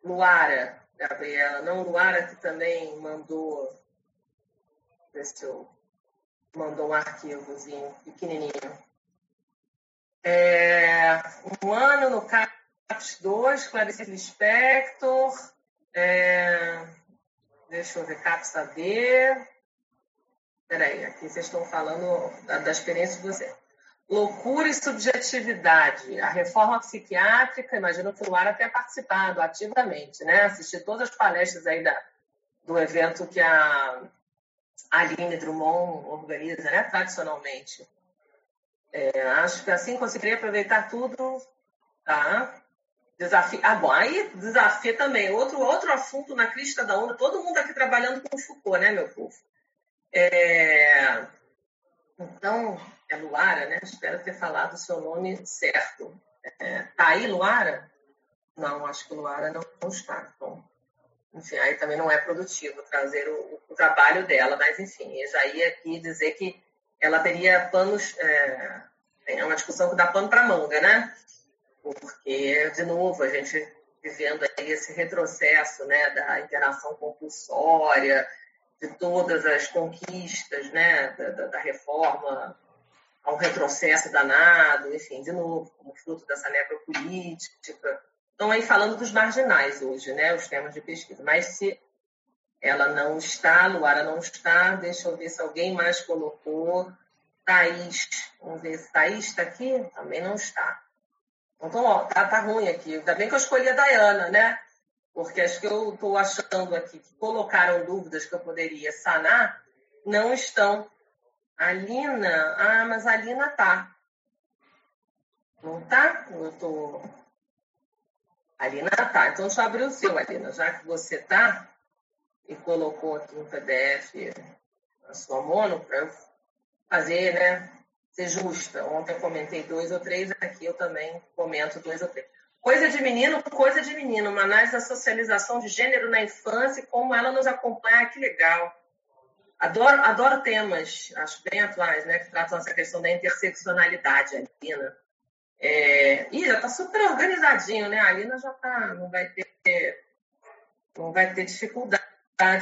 Luara, Gabriela. Não, Luara que também mandou. Eu. Mandou um arquivozinho pequenininho. É... Um ano no caso CAPS 2, Clarice Lispector, é, deixa eu ver, CAPS AD. Peraí, aqui vocês estão falando da, da experiência de você. Loucura e subjetividade. A reforma psiquiátrica, imagino que o Luara tenha participado ativamente, né? Assisti todas as palestras aí da, do evento que a Aline Drummond organiza, né? Tradicionalmente. É, acho que assim conseguiria aproveitar tudo, tá? Desafio. Ah, bom, aí desafio também. Outro, outro assunto na crista da onda. Todo mundo aqui trabalhando com Foucault, né, meu povo? É... Então, é Luara, né? Espero ter falado o seu nome certo. É... Tá aí, Luara? Não, acho que Luara não, não está. Então, enfim, aí também não é produtivo trazer o, o, trabalho dela, mas enfim, eu já ia aqui dizer que ela teria panos. É, é uma discussão que dá pano para manga, né? Porque, de novo, a gente vivendo aí esse retrocesso né, da interação compulsória, de todas as conquistas né, da, da, da reforma a um retrocesso danado, enfim, de novo, como fruto dessa necropolítica. Estão aí falando dos marginais hoje, né, os temas de pesquisa. Mas se ela não está, Luara não está, deixa eu ver se alguém mais colocou. Thaís, vamos ver se Thaís está aqui, também não está. Então, ó, tá, tá ruim aqui. Ainda bem que eu escolhi a Dayana, né? Porque acho que eu estou achando aqui que colocaram dúvidas que eu poderia sanar, não estão. A Lina, ah, mas a Lina tá. Não tá? Eu tô. A Lina tá. Então deixa eu abrir o seu, Alina, já que você tá e colocou aqui um PDF na sua mono para eu fazer, né? Ser justa. Ontem eu comentei dois ou três, aqui eu também comento dois ou três. Coisa de menino, coisa de menino, uma análise da socialização de gênero na infância como ela nos acompanha, que legal. Adoro, adoro temas, acho bem atuais, né, que tratam essa questão da interseccionalidade, a Lina. É, e já está super organizadinho, né? A Lina já tá, não vai ter, não vai ter dificuldade,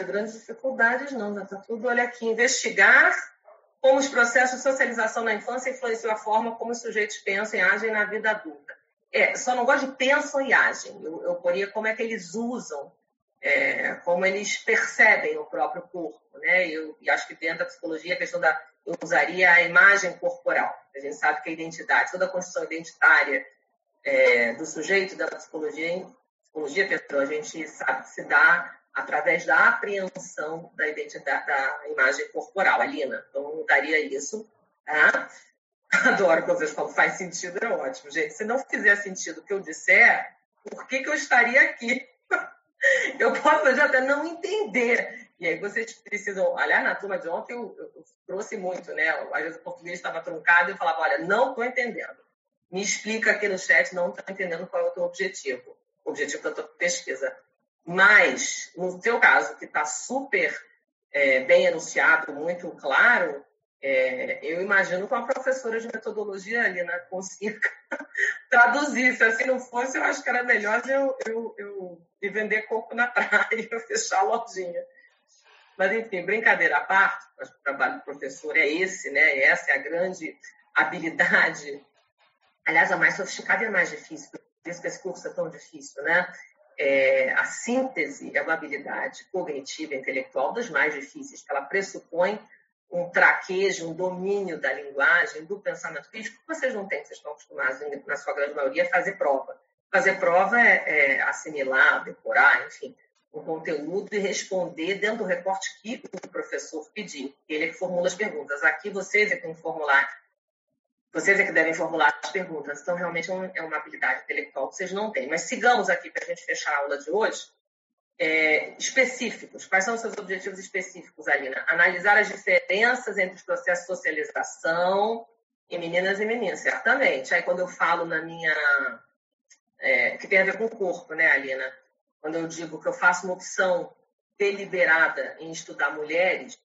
grandes dificuldades, não, já está tudo, olha aqui, investigar como os processos de socialização na infância influenciam a forma como os sujeitos pensam e agem na vida adulta. É, só não gosto de pensam e agem. Eu, eu poria como é que eles usam é, como eles percebem o próprio corpo, né? Eu, e acho que dentro da psicologia a questão da eu usaria a imagem corporal. A gente sabe que a identidade, toda a construção identitária é, do sujeito da psicologia, psicologia a gente sabe que se dá através da apreensão da identidade, da imagem corporal, a Lina. Então, daria isso. Tá? Adoro quando vocês falam faz sentido, é ótimo. Gente, se não fizer sentido o que eu disser, por que, que eu estaria aqui? eu posso até não entender. E aí vocês precisam. Aliás, na turma de ontem eu, eu, eu trouxe muito, né? Às vezes o português estava truncado e eu falava: olha, não estou entendendo. Me explica aqui no chat, não estou entendendo qual é o teu objetivo, o objetivo da tua pesquisa. Mas, no seu caso, que está super é, bem enunciado, muito claro, é, eu imagino que uma professora de metodologia ali na consiga traduzir. Se assim não fosse, eu acho que era melhor eu, eu, eu me vender corpo na praia fechar a lojinha. Mas, enfim, brincadeira à parte, acho que o trabalho do professor é esse, né? Essa é a grande habilidade. Aliás, a mais sofisticada e a mais difícil, por isso que esse curso é tão difícil, né? É, a síntese é uma habilidade cognitiva e intelectual das mais difíceis, que ela pressupõe um traquejo, um domínio da linguagem, do pensamento crítico, que vocês não têm, vocês estão acostumados, na sua grande maioria, a fazer prova. Fazer prova é, é assimilar, decorar, enfim, um conteúdo e responder dentro do recorte que o professor pediu. Ele que formula as perguntas. Aqui vocês que têm que formular, vocês é que devem formular as perguntas. Então, realmente é, é uma habilidade intelectual que vocês não têm. Mas sigamos aqui para a gente fechar a aula de hoje é, específicos. Quais são os seus objetivos específicos, Alina? Analisar as diferenças entre os processos de socialização em meninas e meninos, certamente. Aí, quando eu falo na minha. É, que tem a ver com o corpo, né, Alina? Quando eu digo que eu faço uma opção deliberada em estudar mulheres,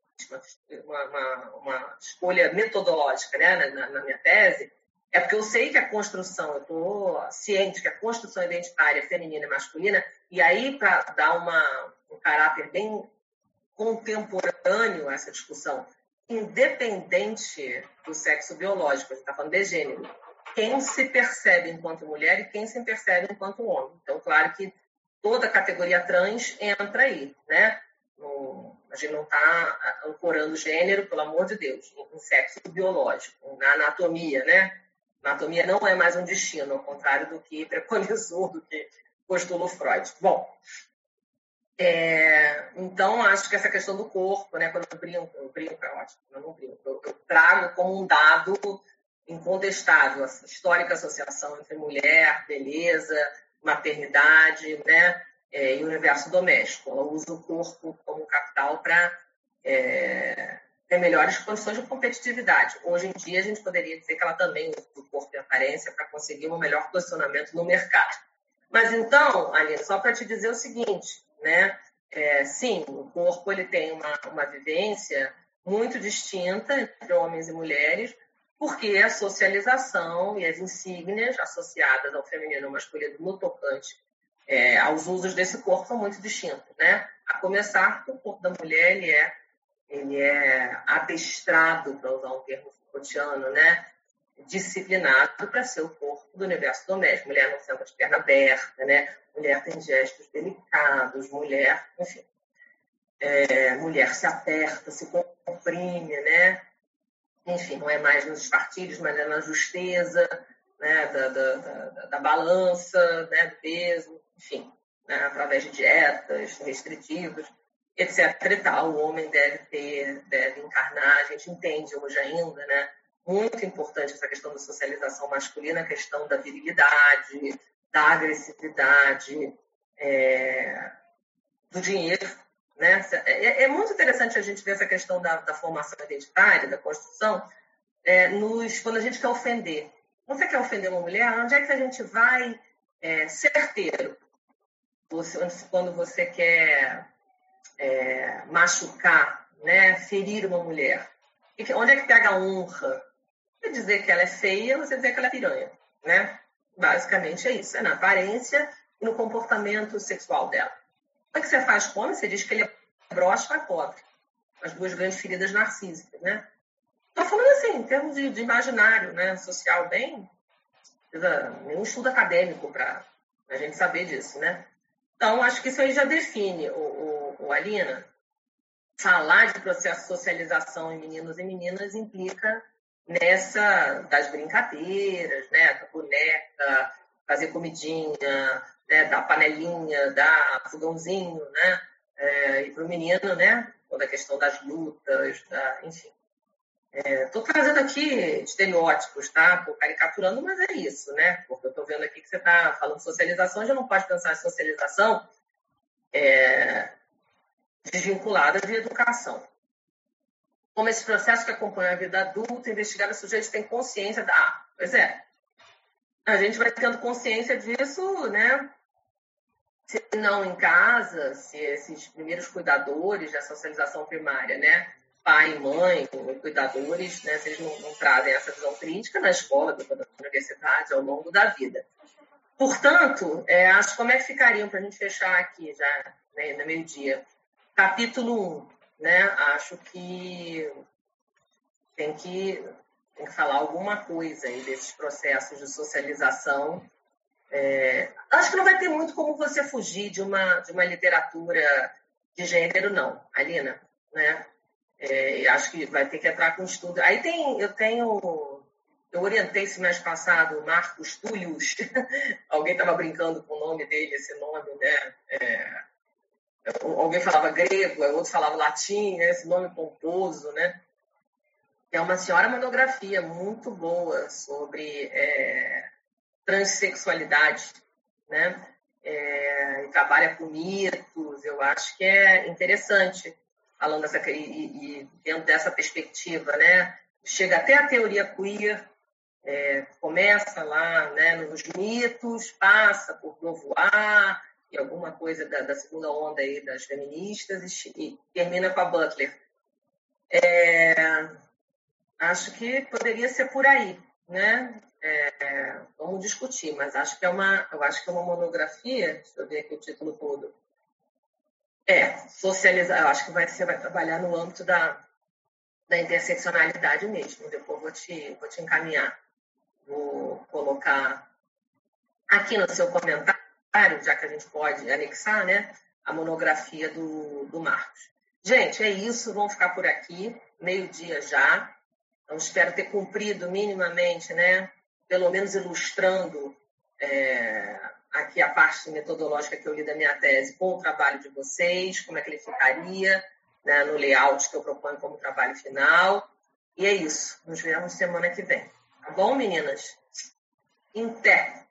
uma, uma, uma escolha metodológica né, na, na minha tese, é porque eu sei que a construção, eu estou ciente que a construção identitária feminina e masculina, e aí para dar uma, um caráter bem contemporâneo a essa discussão, independente do sexo biológico, a gente está falando de gênero, quem se percebe enquanto mulher e quem se percebe enquanto homem. Então, claro que toda a categoria trans entra aí, né? A gente não está ancorando gênero, pelo amor de Deus, em sexo biológico, na anatomia, né? Anatomia não é mais um destino, ao contrário do que preconizou, do que postulou Freud. Bom, é, então acho que essa questão do corpo, né, quando eu brinco, eu brinco, é ótimo, eu não brinco, eu, eu trago como um dado incontestável a histórica associação entre mulher, beleza, maternidade, né, é, e universo doméstico. Ela usa o corpo como capital para é, ter melhores condições de competitividade. Hoje em dia, a gente poderia dizer que ela também usa o corpo e aparência para conseguir um melhor posicionamento no mercado. Mas então, Aline, só para te dizer o seguinte, né? É, sim, o corpo ele tem uma, uma vivência muito distinta entre homens e mulheres, porque a socialização e as insígnias associadas ao feminino e ao masculino no tocante é, aos usos desse corpo são muito distintos, né? A começar o corpo da mulher ele é ele é adestrado, para usar um termo Foucaultiano, né? disciplinado para ser o corpo do universo doméstico. Mulher não senta de perna aberta, né? mulher tem gestos delicados, mulher, enfim. É, mulher se aperta, se comprime, né? Enfim, não é mais nos espartilhos, mas é na justeza né? da, da, da, da balança, né? do peso, enfim, né? através de dietas restritivas, etc. E tal. O homem deve ter, deve encarnar, a gente entende hoje ainda, né? muito importante essa questão da socialização masculina, a questão da virilidade, da agressividade, é, do dinheiro. Né? É, é, muito interessante a gente ver essa questão da, da formação identitária, da construção, é, nos, quando a gente quer ofender. Você quer ofender uma mulher, onde é que a gente vai é, certeiro? Você, quando você quer é, machucar, né, ferir uma mulher. Onde é que pega a honra? Você dizer que ela é feia, você dizer que ela é piranha, né? Basicamente é isso, é na aparência e no comportamento sexual dela. O que você faz com Você diz que ele é broxa ou é pobre. As duas grandes feridas narcísicas, né? Estou falando assim, em termos de, de imaginário né, social, bem. nenhum estudo acadêmico para a gente saber disso, né? Então, acho que isso aí já define, o, o, o Alina. Falar de processo de socialização em meninos e meninas implica nessa das brincadeiras, né, da boneca, fazer comidinha, né, da panelinha, da fogãozinho, né, é, e para o menino, né, toda a questão das lutas, da, enfim. Estou é, trazendo aqui estereótipos, tá? Estou caricaturando, mas é isso, né? Porque eu estou vendo aqui que você está falando socialização, já não pode pensar em socialização é, desvinculada de educação como esse processo que acompanha a vida adulta, investigar o sujeito tem consciência da. Ah, pois é. A gente vai tendo consciência disso, né? Se não em casa, se esses primeiros cuidadores da socialização primária, né? Pai, mãe, cuidadores, né? Eles não, não trazem essa visão crítica na escola, na universidade, ao longo da vida. Portanto, é, acho como é que ficariam para a gente fechar aqui já né, no meio-dia. Capítulo 1 né? Acho que tem que, tem que falar alguma coisa aí desses processos de socialização. É, acho que não vai ter muito como você fugir de uma, de uma literatura de gênero, não, Alina, né? É, acho que vai ter que entrar com estudo. Aí tem, eu tenho, eu orientei esse mês passado o Marcos Tullius, alguém estava brincando com o nome dele, esse nome, né? É, alguém falava grego, outro falava latim, né? esse nome pomposo, né? É uma senhora monografia muito boa sobre é, transexualidade, né? É, trabalha com mitos, eu acho que é interessante, falando dessa, e, e dentro dessa perspectiva, né? Chega até a teoria queer, é, começa lá né, nos mitos, passa por Beauvoir, e alguma coisa da, da, segunda onda aí das feministas e, e termina com a Butler. É, acho que poderia ser por aí, né? É, vamos discutir, mas acho que é uma, eu acho que é uma monografia. Deixa eu ver aqui o título todo. É, socializar. Eu acho que vai, você vai trabalhar no âmbito da, da interseccionalidade mesmo. Depois vou te, vou te encaminhar. Vou colocar aqui no seu comentário já que a gente pode anexar, né, a monografia do, do Marcos. Gente, é isso, vamos ficar por aqui, meio-dia já. Então, espero ter cumprido minimamente, né, pelo menos ilustrando é, aqui a parte metodológica que eu li da minha tese com o trabalho de vocês, como é que ele ficaria né, no layout que eu proponho como trabalho final. E é isso. Nos vemos semana que vem. Tá bom, meninas? Em pé.